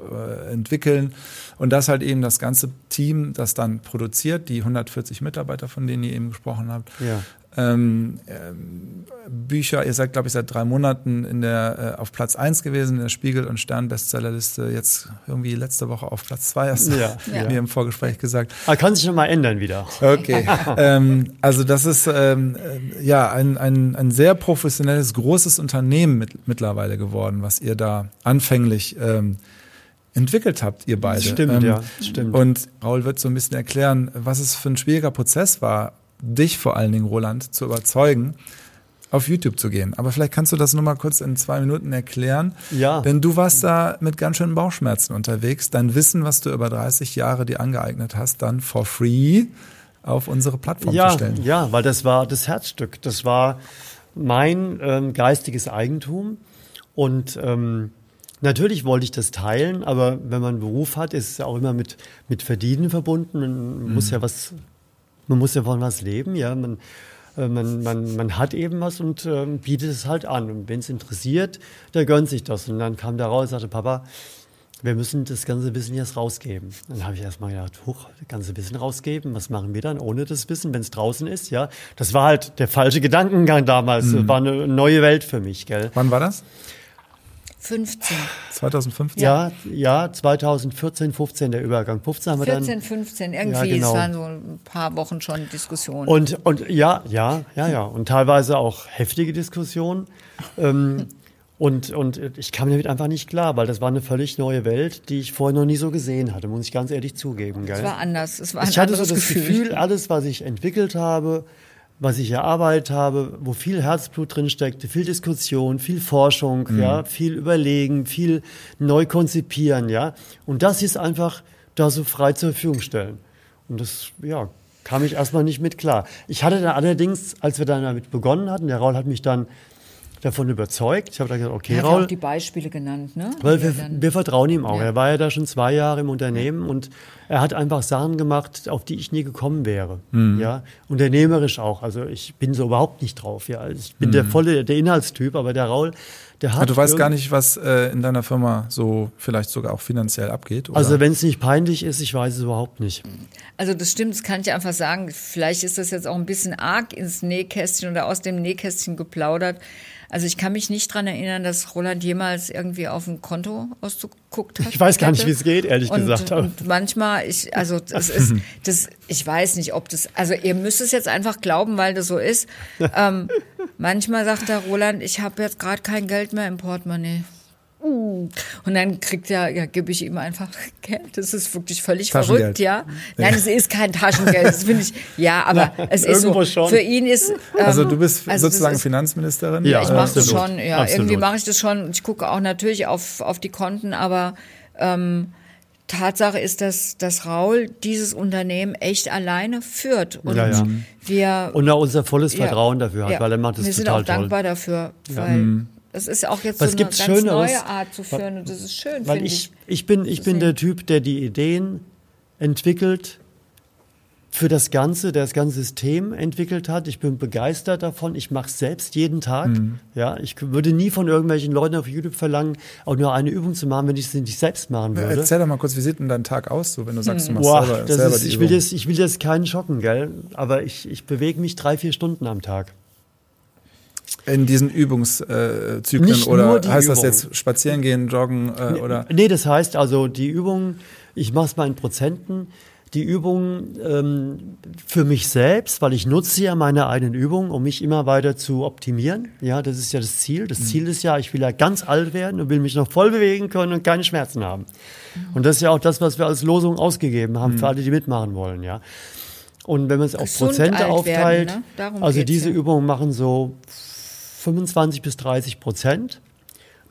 äh, entwickeln und das halt eben das ganze Team, das dann produziert, die 140 Mitarbeiter, von denen ihr eben gesprochen habt. Ja. Ähm, ähm, Bücher, ihr seid, glaube ich, seit drei Monaten in der, äh, auf Platz eins gewesen in der Spiegel- und Stern-Bestsellerliste. Jetzt irgendwie letzte Woche auf Platz zwei hast du ja, ja. mir im Vorgespräch gesagt. Aber kann sich noch mal ändern wieder. Okay. ähm, also das ist ähm, äh, ja ein, ein, ein sehr professionelles, großes Unternehmen mit, mittlerweile geworden, was ihr da anfänglich ähm, entwickelt habt, ihr beide. Stimmt, ähm, ja, stimmt. Und Raul wird so ein bisschen erklären, was es für ein schwieriger Prozess war, dich vor allen Dingen, Roland, zu überzeugen, auf YouTube zu gehen. Aber vielleicht kannst du das nur mal kurz in zwei Minuten erklären. Ja. Denn du warst da mit ganz schönen Bauchschmerzen unterwegs. Dein Wissen, was du über 30 Jahre dir angeeignet hast, dann for free auf unsere Plattform ja, zu stellen. Ja, weil das war das Herzstück. Das war mein ähm, geistiges Eigentum. Und ähm, natürlich wollte ich das teilen, aber wenn man einen Beruf hat, ist es auch immer mit, mit Verdienen verbunden. Man mhm. muss ja was man muss ja von was leben, ja. Man, äh, man, man, man hat eben was und äh, bietet es halt an. Und wenn es interessiert, der gönnt sich das. Und dann kam der raus und sagte, Papa, wir müssen das ganze Wissen jetzt rausgeben. Dann habe ich erstmal gedacht, huch, das ganze Wissen rausgeben, was machen wir dann ohne das Wissen, wenn es draußen ist, ja? Das war halt der falsche Gedankengang damals. Mhm. War eine neue Welt für mich, gell? Wann war das? 15. 2015? Ja, ja, 2014, 15 der Übergang. 15 haben wir 14, dann. 15, irgendwie, ja, genau. es waren so ein paar Wochen schon Diskussionen. Und, und ja, ja, ja, ja. Und teilweise auch heftige Diskussionen. ähm, und, und ich kam damit einfach nicht klar, weil das war eine völlig neue Welt, die ich vorher noch nie so gesehen hatte, muss ich ganz ehrlich zugeben. Gell? Es war anders. Es war ein ich hatte so das Gefühl. Gefühl, alles, was ich entwickelt habe, was ich erarbeitet habe, wo viel Herzblut drin steckte, viel Diskussion, viel Forschung, mhm. ja, viel Überlegen, viel neu konzipieren, ja. Und das ist einfach da so frei zur Verfügung stellen. Und das, ja, kam ich erstmal nicht mit klar. Ich hatte dann allerdings, als wir dann damit begonnen hatten, der Raul hat mich dann davon überzeugt. Ich habe dann gesagt, okay, er hat Raul. auch die Beispiele genannt, ne? Weil wir, wir vertrauen ihm auch. Ja. Er war ja da schon zwei Jahre im Unternehmen und er hat einfach Sachen gemacht, auf die ich nie gekommen wäre. Mhm. Ja, unternehmerisch auch. Also ich bin so überhaupt nicht drauf. Ja, also ich bin mhm. der volle, der Inhaltstyp, aber der Raul, der hat. Aber du weißt gar nicht, was äh, in deiner Firma so vielleicht sogar auch finanziell abgeht. Oder? Also wenn es nicht peinlich ist, ich weiß es überhaupt nicht. Also das stimmt, das kann ich einfach sagen. Vielleicht ist das jetzt auch ein bisschen arg ins Nähkästchen oder aus dem Nähkästchen geplaudert. Also ich kann mich nicht dran erinnern, dass Roland jemals irgendwie auf ein Konto ausgeguckt hat. Ich weiß gar nicht, wie es geht, ehrlich und, gesagt. Und manchmal, ich, also das ist, das, ich weiß nicht, ob das, also ihr müsst es jetzt einfach glauben, weil das so ist. Ähm, manchmal sagt der Roland, ich habe jetzt gerade kein Geld mehr im Portemonnaie. Uh. Und dann kriegt er, ja, gebe ich ihm einfach Geld. Das ist wirklich völlig verrückt, ja. Nein, es ist kein Taschengeld. Das finde ich, ja, aber es ist so. Schon. Für ihn ist. Ähm, also du bist also sozusagen ist, Finanzministerin? Ja, ich mache das schon, ja. Absolut. Irgendwie mache ich das schon. Ich gucke auch natürlich auf, auf die Konten, aber ähm, Tatsache ist, dass, dass Raul dieses Unternehmen echt alleine führt. Und ja, ja. wir. Und auch unser volles Vertrauen ja, dafür hat, weil er macht das wir total toll. Wir sind auch dankbar dafür, weil. Das ist auch jetzt Was so eine ganz Schöneres? neue Art zu führen und das ist schön, Weil ich, ich bin, ich bin der Typ, der die Ideen entwickelt für das Ganze, der das ganze System entwickelt hat. Ich bin begeistert davon. Ich mache es selbst jeden Tag. Mhm. Ja, ich würde nie von irgendwelchen Leuten auf YouTube verlangen, auch nur eine Übung zu machen, wenn ich sie nicht selbst machen würde. Erzähl doch mal kurz, wie sieht denn dein Tag aus, so wenn du sagst, du machst Boah, selber, das selber ist, die ich Übung. will das, ich will das keinen schocken, gell? Aber ich, ich bewege mich drei, vier Stunden am Tag. In diesen Übungszyklen Nicht oder heißt Übung. das jetzt spazieren gehen, joggen äh, oder? Nee, das heißt also die Übung, ich mache es mal in Prozenten. Die Übung ähm, für mich selbst, weil ich nutze ja meine eigenen Übungen, um mich immer weiter zu optimieren. Ja, das ist ja das Ziel. Das mhm. Ziel ist ja, ich will ja ganz alt werden und will mich noch voll bewegen können und keine Schmerzen haben. Und das ist ja auch das, was wir als Losung ausgegeben haben mhm. für alle, die mitmachen wollen. Ja. Und wenn man es auf Prozente aufteilt, werden, ne? also diese ja. Übungen machen so 25 bis 30 Prozent.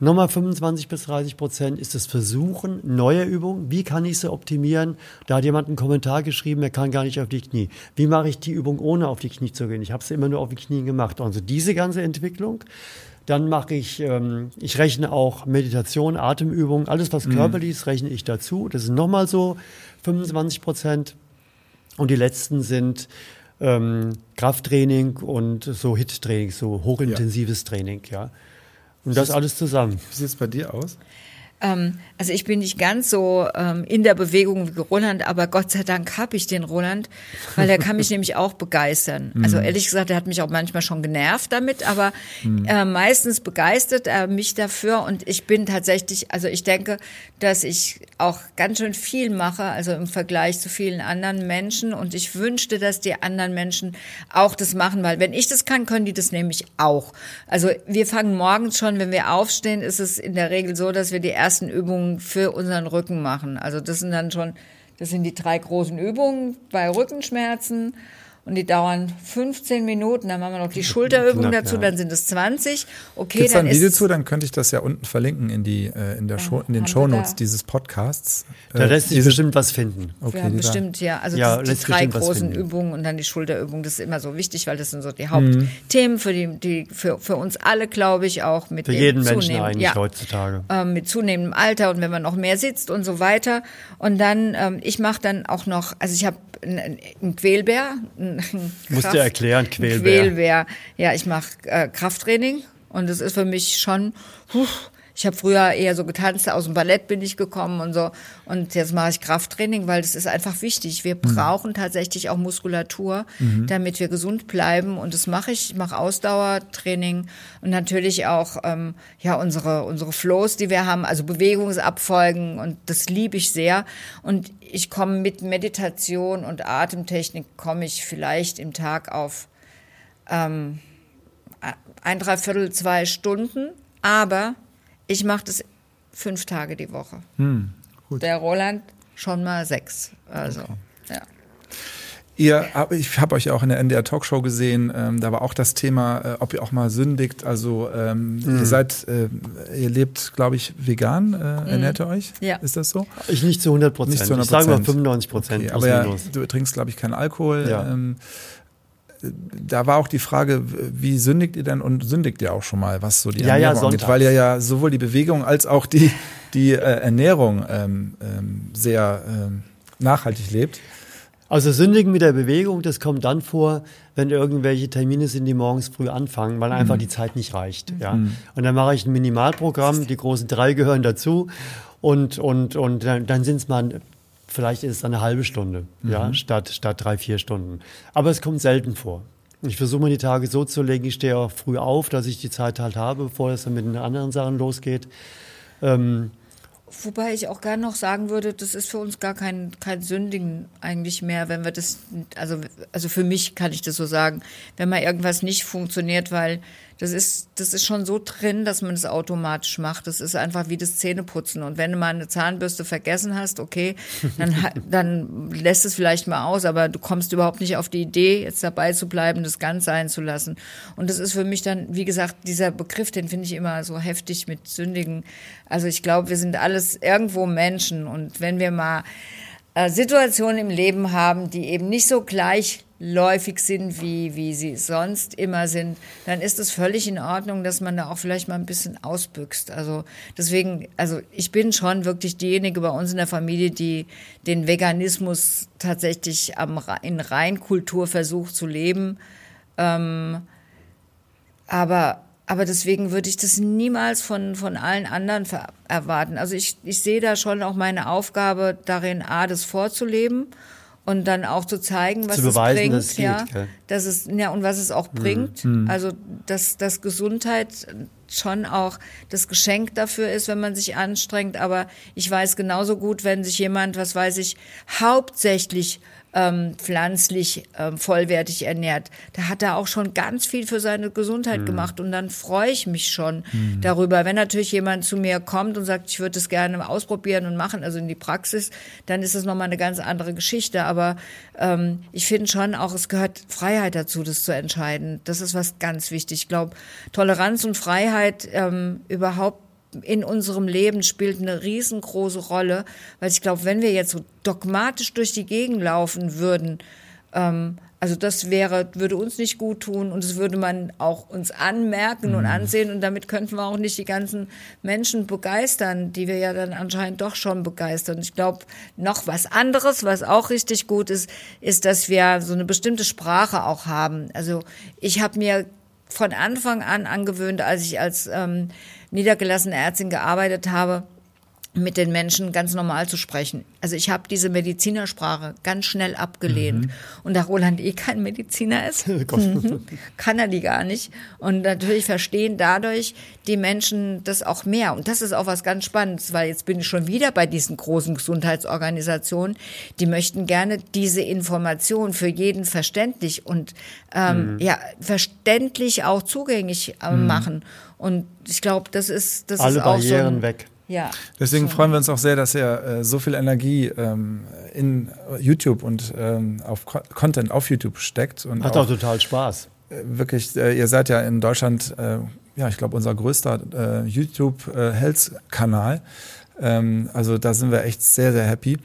Nochmal 25 bis 30 Prozent ist das Versuchen neuer Übungen. Wie kann ich sie optimieren? Da hat jemand einen Kommentar geschrieben, er kann gar nicht auf die Knie. Wie mache ich die Übung, ohne auf die Knie zu gehen? Ich habe sie immer nur auf die Knie gemacht. Also diese ganze Entwicklung. Dann mache ich, ähm, ich rechne auch Meditation, Atemübungen, alles was mhm. körperlich ist, rechne ich dazu. Das sind nochmal so 25 Prozent. Und die letzten sind ähm, Krafttraining und so HIT-Training, so hochintensives ja. Training, ja. Und das alles zusammen. Wie sieht es bei dir aus? Ähm, also ich bin nicht ganz so ähm, in der Bewegung wie Roland, aber Gott sei Dank habe ich den Roland, weil er kann mich nämlich auch begeistern. Also mhm. ehrlich gesagt, er hat mich auch manchmal schon genervt damit, aber mhm. äh, meistens begeistert er mich dafür und ich bin tatsächlich, also ich denke, dass ich auch ganz schön viel mache, also im Vergleich zu vielen anderen Menschen und ich wünschte, dass die anderen Menschen auch das machen, weil wenn ich das kann, können die das nämlich auch. Also wir fangen morgens schon, wenn wir aufstehen, ist es in der Regel so, dass wir die ersten Übungen für unseren Rücken machen. Also das sind dann schon, das sind die drei großen Übungen bei Rückenschmerzen und die dauern 15 Minuten. Dann machen wir noch die Schulterübung Knapp, dazu, ja. dann sind es 20. Okay, Gibt's dann ein Video zu, dann könnte ich das ja unten verlinken in die äh, in der ja, Show, in den Shownotes dieses Podcasts. Da lässt sich bestimmt was finden. Okay, ja, bestimmt, ja. Also ja, die, die drei großen Übungen und dann die Schulterübung, das ist immer so wichtig, weil das sind so die Hauptthemen mhm. für die, die für, für uns alle, glaube ich, auch mit für jeden Menschen eigentlich heutzutage. Ähm, mit zunehmendem Alter und wenn man noch mehr sitzt und so weiter. Und dann, ähm, ich mache dann auch noch, also ich habe ein Quälbär. Musst du erklären, Quälbär. Quälbär. Ja, ich mache äh, Krafttraining und das ist für mich schon, puh, ich habe früher eher so getanzt, aus dem Ballett bin ich gekommen und so. Und jetzt mache ich Krafttraining, weil das ist einfach wichtig. Wir mhm. brauchen tatsächlich auch Muskulatur, mhm. damit wir gesund bleiben. Und das mache ich. Ich mache Ausdauertraining und natürlich auch ähm, ja unsere unsere Flows, die wir haben, also Bewegungsabfolgen. Und das liebe ich sehr. Und ich komme mit Meditation und Atemtechnik komme ich vielleicht im Tag auf ähm, ein Dreiviertel zwei Stunden. Aber ich mache das fünf Tage die Woche. Hm, Der Roland schon mal sechs. Also, okay. ja. Ihr, ich habe euch auch in der NDR Talkshow gesehen, ähm, da war auch das Thema, äh, ob ihr auch mal sündigt. Also ähm, mhm. ihr seid, äh, ihr lebt, glaube ich, vegan, äh, mhm. ernährt ihr euch? Ja. Ist das so? Ich nicht zu 100 Prozent. Nicht zu 100 Prozent. Ich sage mal 95 Prozent. Okay, aber ja, du trinkst, glaube ich, keinen Alkohol. Ja. Ähm, da war auch die Frage, wie sündigt ihr denn und sündigt ihr auch schon mal, was so die ja, Ernährung ja, angeht, weil ihr ja sowohl die Bewegung als auch die, die äh, Ernährung ähm, ähm, sehr ähm, nachhaltig lebt. Also Sündigen mit der Bewegung, das kommt dann vor, wenn irgendwelche Termine sind, die morgens früh anfangen, weil einfach mhm. die Zeit nicht reicht. Ja. Mhm. Und dann mache ich ein Minimalprogramm, die großen drei gehören dazu und, und, und dann, dann sind es mal Vielleicht ist es eine halbe Stunde, mhm. ja, statt, statt drei, vier Stunden. Aber es kommt selten vor. Ich versuche mir die Tage so zu legen, ich stehe auch früh auf, dass ich die Zeit halt habe, bevor es dann mit den anderen Sachen losgeht. Ähm, Wobei ich auch gerne noch sagen würde, das ist für uns gar kein, kein Sündigen eigentlich mehr, wenn wir das, also, also für mich kann ich das so sagen, wenn mal irgendwas nicht funktioniert, weil das ist, das ist schon so drin, dass man es automatisch macht. Das ist einfach wie das Zähneputzen. Und wenn du mal eine Zahnbürste vergessen hast, okay, dann, dann lässt es vielleicht mal aus, aber du kommst überhaupt nicht auf die Idee, jetzt dabei zu bleiben, das ganz sein zu lassen. Und das ist für mich dann, wie gesagt, dieser Begriff, den finde ich immer so heftig mit Sündigen. Also ich glaube, wir sind alles irgendwo Menschen. Und wenn wir mal äh, Situationen im Leben haben, die eben nicht so gleich läufig sind, wie, wie sie sonst immer sind, dann ist es völlig in Ordnung, dass man da auch vielleicht mal ein bisschen ausbüchst. Also deswegen, also ich bin schon wirklich diejenige bei uns in der Familie, die den Veganismus tatsächlich am, in Reinkultur versucht zu leben. Ähm, aber aber deswegen würde ich das niemals von, von allen anderen erwarten. Also ich, ich sehe da schon auch meine Aufgabe darin, A, das vorzuleben und dann auch zu zeigen, was zu beweisen, es bringt, dass es ja, geht, dass es ja und was es auch mhm. bringt. Mhm. Also dass, dass Gesundheit schon auch das Geschenk dafür ist, wenn man sich anstrengt. Aber ich weiß genauso gut, wenn sich jemand, was weiß ich, hauptsächlich ähm, pflanzlich ähm, vollwertig ernährt. Da hat er auch schon ganz viel für seine Gesundheit mhm. gemacht und dann freue ich mich schon mhm. darüber. Wenn natürlich jemand zu mir kommt und sagt, ich würde es gerne ausprobieren und machen, also in die Praxis, dann ist das nochmal eine ganz andere Geschichte. Aber ähm, ich finde schon auch, es gehört Freiheit dazu, das zu entscheiden. Das ist was ganz wichtig. Ich glaube, Toleranz und Freiheit ähm, überhaupt in unserem Leben spielt eine riesengroße Rolle, weil ich glaube, wenn wir jetzt so dogmatisch durch die Gegend laufen würden, ähm, also das wäre, würde uns nicht gut tun und das würde man auch uns anmerken mhm. und ansehen und damit könnten wir auch nicht die ganzen Menschen begeistern, die wir ja dann anscheinend doch schon begeistern. Ich glaube, noch was anderes, was auch richtig gut ist, ist, dass wir so eine bestimmte Sprache auch haben. Also ich habe mir von Anfang an angewöhnt, als ich als ähm, niedergelassene Ärztin gearbeitet habe, mit den Menschen ganz normal zu sprechen. Also ich habe diese Medizinersprache ganz schnell abgelehnt. Mhm. Und da Roland eh kein Mediziner ist, mhm, kann er die gar nicht. Und natürlich verstehen dadurch die Menschen das auch mehr. Und das ist auch was ganz Spannendes, weil jetzt bin ich schon wieder bei diesen großen Gesundheitsorganisationen. Die möchten gerne diese Information für jeden verständlich und ähm, mhm. ja verständlich auch zugänglich äh, mhm. machen. Und ich glaube, das ist das alle ist auch Barrieren so ein, weg. Ja. Deswegen freuen wir uns auch sehr, dass ihr äh, so viel Energie ähm, in YouTube und ähm, auf Co Content auf YouTube steckt. Und Hat auch, auch total Spaß. Äh, wirklich, äh, ihr seid ja in Deutschland, äh, ja, ich glaube, unser größter äh, YouTube-Health-Kanal. Ähm, also da sind wir echt sehr, sehr happy.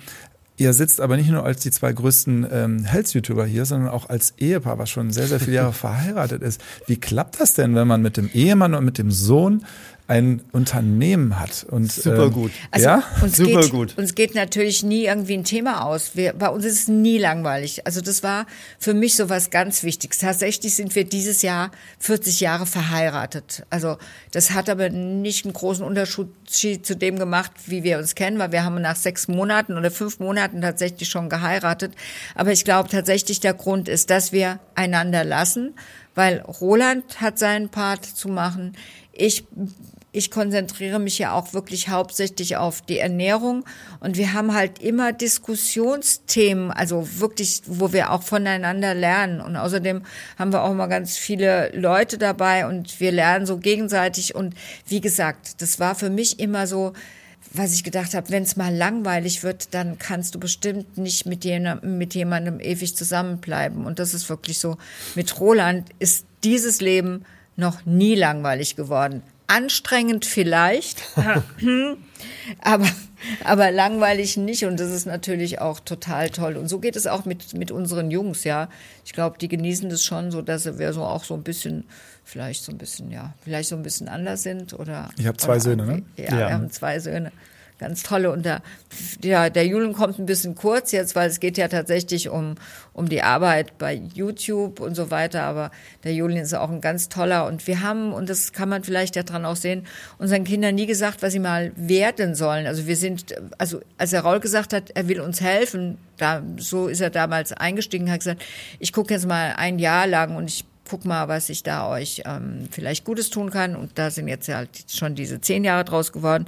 Ihr sitzt aber nicht nur als die zwei größten ähm, Health-YouTuber hier, sondern auch als Ehepaar, was schon sehr, sehr viele Jahre verheiratet ist. Wie klappt das denn, wenn man mit dem Ehemann und mit dem Sohn ein Unternehmen hat. Und, Super ähm, gut. Also ja? uns Super geht, gut. Uns geht natürlich nie irgendwie ein Thema aus. Wir, bei uns ist es nie langweilig. Also das war für mich so was ganz Wichtiges. Tatsächlich sind wir dieses Jahr 40 Jahre verheiratet. Also das hat aber nicht einen großen Unterschied zu dem gemacht, wie wir uns kennen, weil wir haben nach sechs Monaten oder fünf Monaten tatsächlich schon geheiratet. Aber ich glaube tatsächlich der Grund ist, dass wir einander lassen, weil Roland hat seinen Part zu machen. Ich ich konzentriere mich ja auch wirklich hauptsächlich auf die Ernährung. Und wir haben halt immer Diskussionsthemen, also wirklich, wo wir auch voneinander lernen. Und außerdem haben wir auch immer ganz viele Leute dabei und wir lernen so gegenseitig. Und wie gesagt, das war für mich immer so, was ich gedacht habe, wenn es mal langweilig wird, dann kannst du bestimmt nicht mit, jemandem, mit jemandem ewig zusammenbleiben. Und das ist wirklich so. Mit Roland ist dieses Leben noch nie langweilig geworden anstrengend vielleicht, aber, aber langweilig nicht. Und das ist natürlich auch total toll. Und so geht es auch mit, mit unseren Jungs, ja. Ich glaube, die genießen das schon so, dass wir so auch so ein bisschen, vielleicht so ein bisschen, ja, vielleicht so ein bisschen anders sind oder. Ich habe zwei Söhne, ne? Ja, ja, wir haben zwei Söhne ganz tolle. Und der, ja, der Julian kommt ein bisschen kurz jetzt, weil es geht ja tatsächlich um, um die Arbeit bei YouTube und so weiter. Aber der Julian ist auch ein ganz toller. Und wir haben, und das kann man vielleicht daran auch sehen, unseren Kindern nie gesagt, was sie mal werden sollen. Also wir sind, also als der Raul gesagt hat, er will uns helfen, da, so ist er damals eingestiegen, hat gesagt, ich gucke jetzt mal ein Jahr lang und ich guck mal, was ich da euch ähm, vielleicht Gutes tun kann. Und da sind jetzt ja halt schon diese zehn Jahre draus geworden.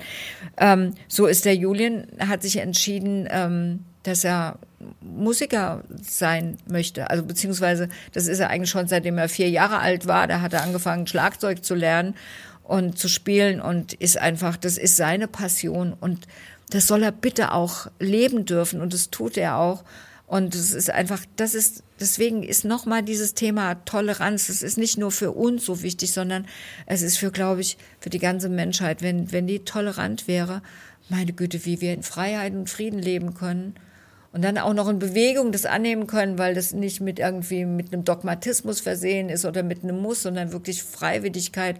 Ähm, so ist der Julian, hat sich entschieden, ähm, dass er Musiker sein möchte. Also beziehungsweise, das ist er eigentlich schon seitdem er vier Jahre alt war. Da hat er angefangen, Schlagzeug zu lernen und zu spielen und ist einfach, das ist seine Passion und das soll er bitte auch leben dürfen und das tut er auch. Und es ist einfach, das ist, deswegen ist nochmal dieses Thema Toleranz, das ist nicht nur für uns so wichtig, sondern es ist für, glaube ich, für die ganze Menschheit. Wenn, wenn die tolerant wäre, meine Güte, wie wir in Freiheit und Frieden leben können. Und dann auch noch in Bewegung das annehmen können, weil das nicht mit irgendwie mit einem Dogmatismus versehen ist oder mit einem Muss, sondern wirklich Freiwilligkeit.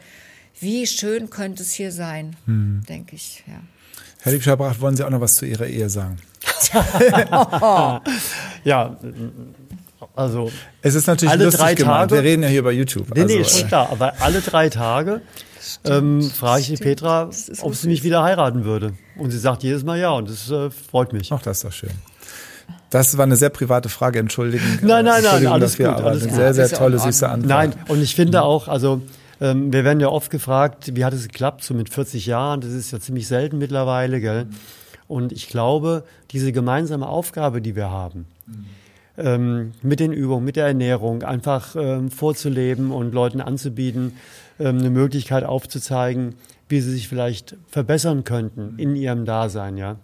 Wie schön könnte es hier sein, hm. denke ich, ja. Herr Liebschabracht, wollen Sie auch noch was zu Ihrer Ehe sagen? ja, also. Es ist natürlich alle lustig drei gemacht. Tage. Wir reden ja hier über YouTube. Nee, also, nee, schon klar. Aber alle drei Tage ähm, frage ich die Petra, ob sie mich wieder heiraten würde. Und sie sagt jedes Mal ja und das äh, freut mich. Ach, das ist doch schön. Das war eine sehr private Frage, entschuldigen. Nein, nein, nein, alles dafür, gut. Aber alles eine sehr, sehr tolle, süße Antwort. Nein, und ich finde auch, also ähm, wir werden ja oft gefragt, wie hat es geklappt, so mit 40 Jahren, das ist ja ziemlich selten mittlerweile, gell? Und ich glaube, diese gemeinsame Aufgabe, die wir haben, mhm. ähm, mit den Übungen, mit der Ernährung, einfach ähm, vorzuleben und Leuten anzubieten, ähm, eine Möglichkeit aufzuzeigen, wie sie sich vielleicht verbessern könnten in ihrem Dasein, ja.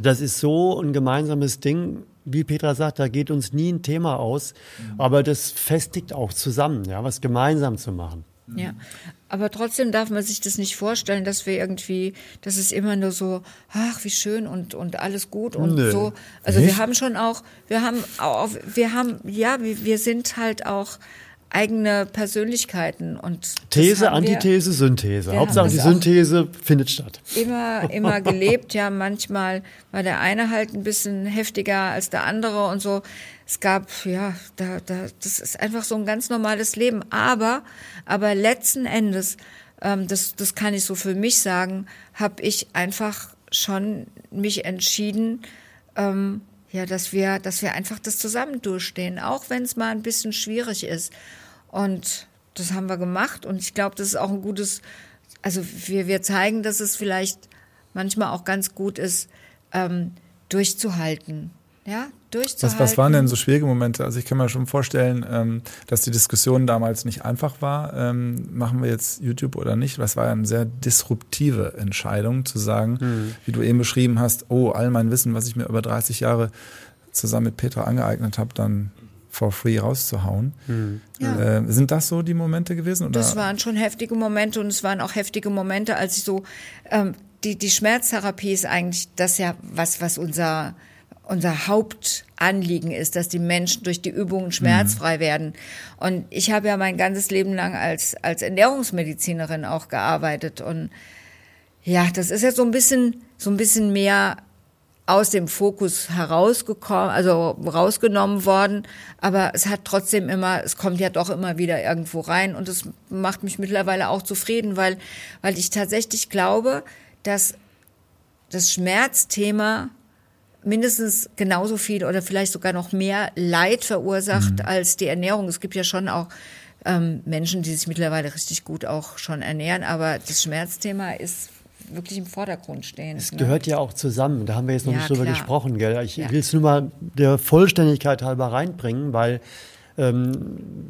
Das ist so ein gemeinsames Ding, wie Petra sagt, da geht uns nie ein Thema aus, mhm. aber das festigt auch zusammen, ja, was gemeinsam zu machen. Ja, aber trotzdem darf man sich das nicht vorstellen, dass wir irgendwie, dass es immer nur so, ach, wie schön und, und alles gut und Nö. so. Also nicht? wir haben schon auch, wir haben auch, wir haben, ja, wir, wir sind halt auch eigene Persönlichkeiten und These, Antithese, Synthese. Hauptsache die Synthese findet statt. Immer, immer gelebt. Ja, manchmal war der eine halt ein bisschen heftiger als der andere und so. Es gab, ja, da, da, das ist einfach so ein ganz normales Leben. Aber, aber letzten Endes, ähm, das, das kann ich so für mich sagen, habe ich einfach schon mich entschieden, ähm, ja, dass wir, dass wir einfach das zusammen durchstehen, auch wenn es mal ein bisschen schwierig ist. Und das haben wir gemacht und ich glaube, das ist auch ein gutes, also wir, wir zeigen, dass es vielleicht manchmal auch ganz gut ist, ähm, durchzuhalten. Ja, durchzuhalten. Was, was waren denn so schwierige Momente? Also ich kann mir schon vorstellen, ähm, dass die Diskussion damals nicht einfach war. Ähm, machen wir jetzt YouTube oder nicht? Das war ja eine sehr disruptive Entscheidung zu sagen, mhm. wie du eben beschrieben hast, oh, all mein Wissen, was ich mir über 30 Jahre zusammen mit Petra angeeignet habe, dann for free rauszuhauen. Mhm. Ja. Äh, sind das so die Momente gewesen? Oder? Das waren schon heftige Momente und es waren auch heftige Momente, als ich so ähm, die die Schmerztherapie ist eigentlich das ja was was unser unser Hauptanliegen ist, dass die Menschen durch die Übungen schmerzfrei mhm. werden. Und ich habe ja mein ganzes Leben lang als als Ernährungsmedizinerin auch gearbeitet und ja, das ist ja so ein bisschen so ein bisschen mehr aus dem Fokus herausgekommen, also rausgenommen worden, aber es hat trotzdem immer, es kommt ja doch immer wieder irgendwo rein und es macht mich mittlerweile auch zufrieden, weil, weil ich tatsächlich glaube, dass das Schmerzthema mindestens genauso viel oder vielleicht sogar noch mehr Leid verursacht mhm. als die Ernährung. Es gibt ja schon auch ähm, Menschen, die sich mittlerweile richtig gut auch schon ernähren, aber das Schmerzthema ist wirklich im Vordergrund stehen. Es ne? gehört ja auch zusammen. Da haben wir jetzt noch ja, nicht drüber klar. gesprochen. Gell? Ich ja. will es nur mal der Vollständigkeit halber reinbringen, weil ähm,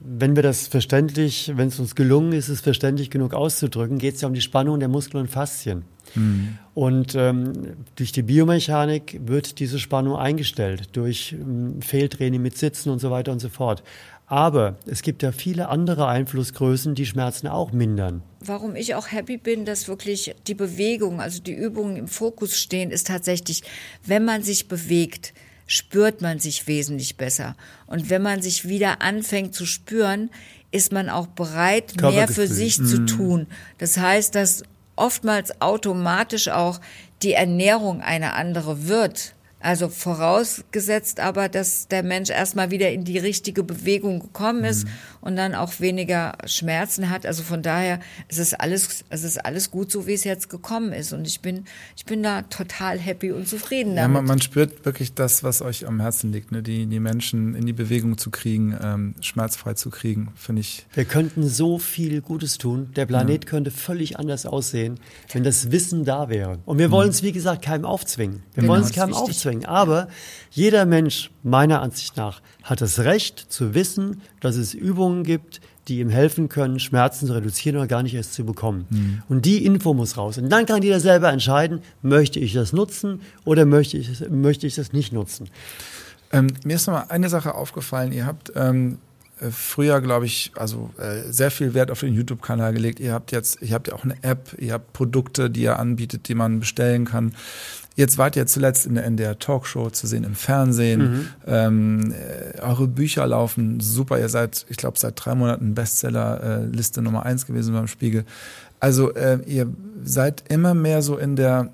wenn wir das verständlich, wenn es uns gelungen ist, es verständlich genug auszudrücken, geht es ja um die Spannung der Muskeln und Faszien. Mhm. Und ähm, durch die Biomechanik wird diese Spannung eingestellt, durch ähm, Fehltraining mit Sitzen und so weiter und so fort. Aber es gibt ja viele andere Einflussgrößen, die Schmerzen auch mindern. Warum ich auch happy bin, dass wirklich die Bewegung, also die Übungen im Fokus stehen, ist tatsächlich, wenn man sich bewegt, spürt man sich wesentlich besser. Und wenn man sich wieder anfängt zu spüren, ist man auch bereit, mehr für sich mhm. zu tun. Das heißt, dass oftmals automatisch auch die Ernährung eine andere wird. Also vorausgesetzt aber, dass der Mensch erstmal wieder in die richtige Bewegung gekommen ist mhm. Und dann auch weniger Schmerzen hat. Also von daher ist es alles, es ist alles gut, so wie es jetzt gekommen ist. Und ich bin, ich bin da total happy und zufrieden damit. Ja, man, man spürt wirklich das, was euch am Herzen liegt, ne? die, die Menschen in die Bewegung zu kriegen, ähm, schmerzfrei zu kriegen, finde ich. Wir könnten so viel Gutes tun. Der Planet ja. könnte völlig anders aussehen, wenn das Wissen da wäre. Und wir mhm. wollen es, wie gesagt, keinem aufzwingen. Wir genau, wollen es keinem aufzwingen. Aber jeder Mensch, meiner Ansicht nach, hat das Recht zu wissen, dass es Übungen gibt, die ihm helfen können, Schmerzen zu reduzieren oder gar nicht erst zu bekommen. Mhm. Und die Info muss raus. Und dann kann jeder selber entscheiden, möchte ich das nutzen oder möchte ich, möchte ich das nicht nutzen. Ähm, mir ist noch mal eine Sache aufgefallen. Ihr habt ähm, äh, früher, glaube ich, also äh, sehr viel Wert auf den YouTube-Kanal gelegt. Ihr habt jetzt, ihr habt ja auch eine App, ihr habt Produkte, die ihr anbietet, die man bestellen kann. Jetzt wart ihr zuletzt in der NDR Talkshow zu sehen im Fernsehen. Mhm. Ähm, äh, eure Bücher laufen super. Ihr seid, ich glaube, seit drei Monaten Bestseller-Liste äh, Nummer eins gewesen beim Spiegel. Also äh, ihr seid immer mehr so in der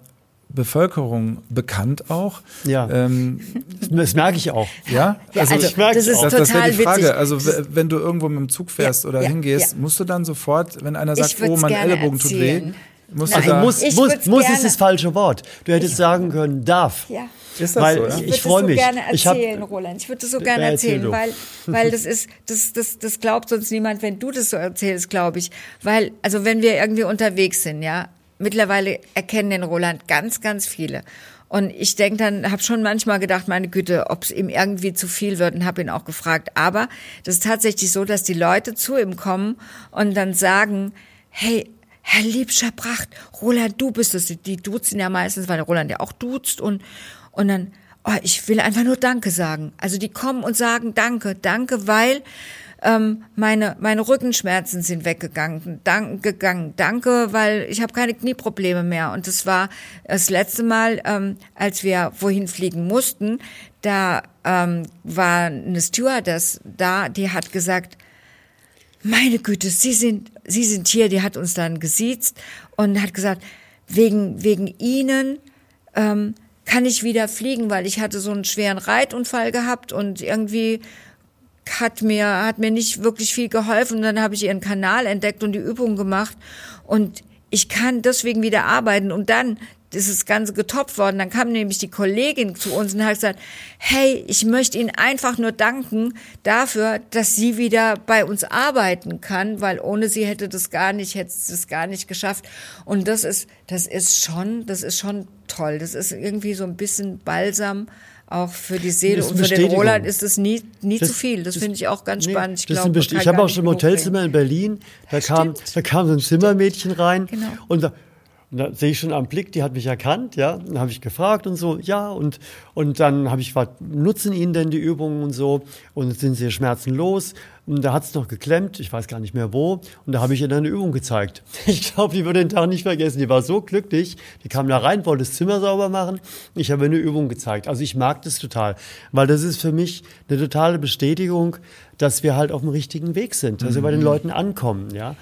Bevölkerung bekannt auch. Ja. Ähm, das merke ich auch. Ja, also, also ich merke das ist auch. Das, das wäre die Frage. Witzig. Also wenn du irgendwo mit dem Zug fährst ja, oder ja, hingehst, ja. musst du dann sofort, wenn einer sagt, oh, mein Ellbogen tut weh, muss, also muss, muss, muss ist das falsche Wort. Du hättest ich, sagen können, darf. Ja. Ist das weil so, ja? Ich, ich freue mich. Ich würde so gerne erzählen, hab, Roland. Ich würde das so gerne erzählen, weil, weil das ist, das, das, das glaubt sonst niemand, wenn du das so erzählst, glaube ich. Weil, also wenn wir irgendwie unterwegs sind, ja, mittlerweile erkennen den Roland ganz, ganz viele. Und ich denke dann, habe schon manchmal gedacht, meine Güte, ob es ihm irgendwie zu viel wird und habe ihn auch gefragt. Aber das ist tatsächlich so, dass die Leute zu ihm kommen und dann sagen, hey, Herr Liebscher Pracht, Roland, du bist es. Die duzen ja meistens, weil Roland ja auch duzt und, und dann, oh, ich will einfach nur Danke sagen. Also die kommen und sagen Danke, Danke, weil ähm, meine, meine Rückenschmerzen sind weggegangen. Dank, gegangen. Danke, weil ich habe keine Knieprobleme mehr. Und das war das letzte Mal, ähm, als wir wohin fliegen mussten, da ähm, war eine Stewardess da, die hat gesagt, meine Güte, Sie sind, Sie sind hier, die hat uns dann gesiezt und hat gesagt, wegen, wegen Ihnen ähm, kann ich wieder fliegen, weil ich hatte so einen schweren Reitunfall gehabt und irgendwie hat mir, hat mir nicht wirklich viel geholfen. Und dann habe ich ihren Kanal entdeckt und die Übung gemacht und ich kann deswegen wieder arbeiten. Und dann ist das Ganze getoppt worden. Dann kam nämlich die Kollegin zu uns und hat gesagt, hey, ich möchte Ihnen einfach nur danken dafür, dass sie wieder bei uns arbeiten kann, weil ohne sie hätte das gar nicht, hätte es gar nicht geschafft. Und das ist, das ist schon, das ist schon toll. Das ist irgendwie so ein bisschen Balsam auch für die Seele und für den Roland ist es nie, nie das, zu viel. Das, das finde ich auch ganz nee, spannend. Ich, glaub, ich habe auch schon im Hotelzimmer in Berlin, da kam, da kam so ein Zimmermädchen rein genau. und da, und da sehe ich schon am Blick, die hat mich erkannt, ja. Dann habe ich gefragt und so, ja, und, und dann habe ich gefragt, nutzen Ihnen denn die Übungen und so? Und sind Sie schmerzenlos? Und da hat es noch geklemmt, ich weiß gar nicht mehr wo. Und da habe ich ihr dann eine Übung gezeigt. Ich glaube, die würde den Tag nicht vergessen. Die war so glücklich. Die kam da rein, wollte das Zimmer sauber machen. Ich habe eine Übung gezeigt. Also ich mag das total, weil das ist für mich eine totale Bestätigung, dass wir halt auf dem richtigen Weg sind, dass wir bei den mhm. Leuten ankommen, ja.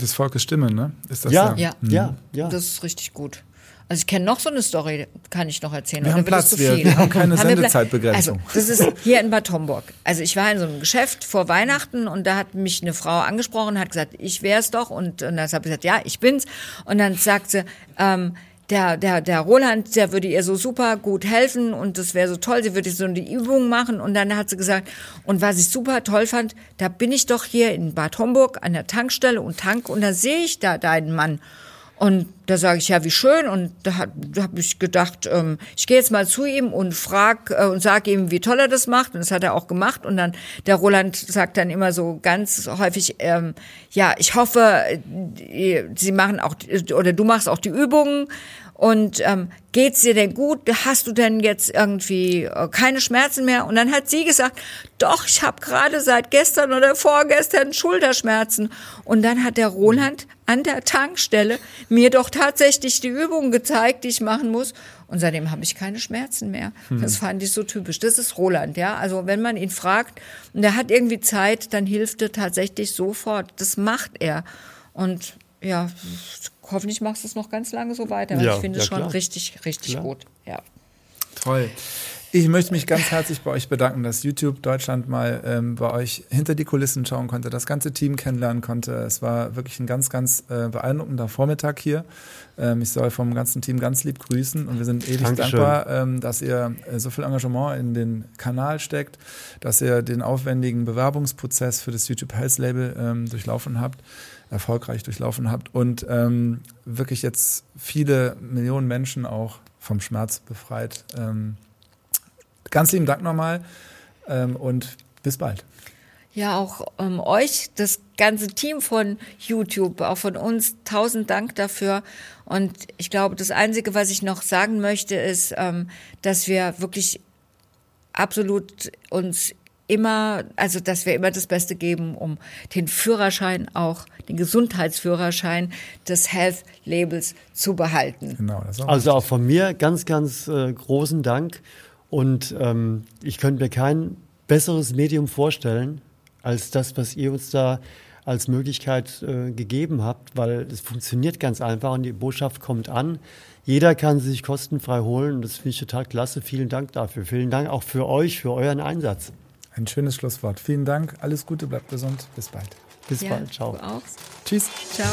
Des Volkes Stimme, ne? Ist das ja, ja, mhm. ja, ja. Das ist richtig gut. Also ich kenne noch so eine Story, kann ich noch erzählen. Wir haben Platz, wir, wir, haben keine haben Sendezeitbegrenzung. Also, das ist hier in Bad Homburg. Also ich war in so einem Geschäft vor Weihnachten und da hat mich eine Frau angesprochen, hat gesagt, ich wär's doch. Und, und dann habe ich gesagt, ja, ich bin's. Und dann sagt sie, ähm, der, der, der Roland, der würde ihr so super gut helfen und das wäre so toll, sie würde so die Übung machen und dann hat sie gesagt, und was ich super toll fand, da bin ich doch hier in Bad Homburg an der Tankstelle und tank und da sehe ich da deinen Mann. Und da sage ich, ja, wie schön. Und da, da habe ich gedacht, ähm, ich gehe jetzt mal zu ihm und frag äh, und sage ihm, wie toll er das macht. Und das hat er auch gemacht. Und dann der Roland sagt dann immer so ganz häufig, ähm, ja, ich hoffe, äh, sie machen auch oder du machst auch die Übungen. Und ähm, geht's dir denn gut? Hast du denn jetzt irgendwie äh, keine Schmerzen mehr? Und dann hat sie gesagt, doch, ich habe gerade seit gestern oder vorgestern Schulterschmerzen. Und dann hat der Roland an der Tankstelle mir doch tatsächlich die Übungen gezeigt, die ich machen muss. Und seitdem habe ich keine Schmerzen mehr. Hm. Das fand ich so typisch. Das ist Roland, ja. Also wenn man ihn fragt und er hat irgendwie Zeit, dann hilft er tatsächlich sofort. Das macht er. Und ja, hoffentlich machst du es noch ganz lange so weiter. Ja, ich finde es ja, schon klar. richtig, richtig klar. gut. Ja. Toll. Ich möchte mich ganz herzlich bei euch bedanken, dass YouTube Deutschland mal ähm, bei euch hinter die Kulissen schauen konnte, das ganze Team kennenlernen konnte. Es war wirklich ein ganz, ganz äh, beeindruckender Vormittag hier. Ähm, ich soll vom ganzen Team ganz lieb grüßen und wir sind ewig Dankeschön. dankbar, ähm, dass ihr äh, so viel Engagement in den Kanal steckt, dass ihr den aufwendigen Bewerbungsprozess für das YouTube Health Label ähm, durchlaufen habt erfolgreich durchlaufen habt und ähm, wirklich jetzt viele Millionen Menschen auch vom Schmerz befreit. Ähm, ganz lieben Dank nochmal ähm, und bis bald. Ja, auch ähm, euch, das ganze Team von YouTube, auch von uns, tausend Dank dafür. Und ich glaube, das Einzige, was ich noch sagen möchte, ist, ähm, dass wir wirklich absolut uns immer, also dass wir immer das Beste geben, um den Führerschein auch, den Gesundheitsführerschein des Health Labels zu behalten. Genau, das auch also auch von mir ganz, ganz äh, großen Dank. Und ähm, ich könnte mir kein besseres Medium vorstellen, als das, was ihr uns da als Möglichkeit äh, gegeben habt, weil es funktioniert ganz einfach und die Botschaft kommt an. Jeder kann sie sich kostenfrei holen und das finde ich total klasse. Vielen Dank dafür. Vielen Dank auch für euch, für euren Einsatz. Ein schönes Schlusswort. Vielen Dank. Alles Gute, bleibt gesund. Bis bald. Bis ja, bald. Ciao. Du auch. Tschüss. Ciao.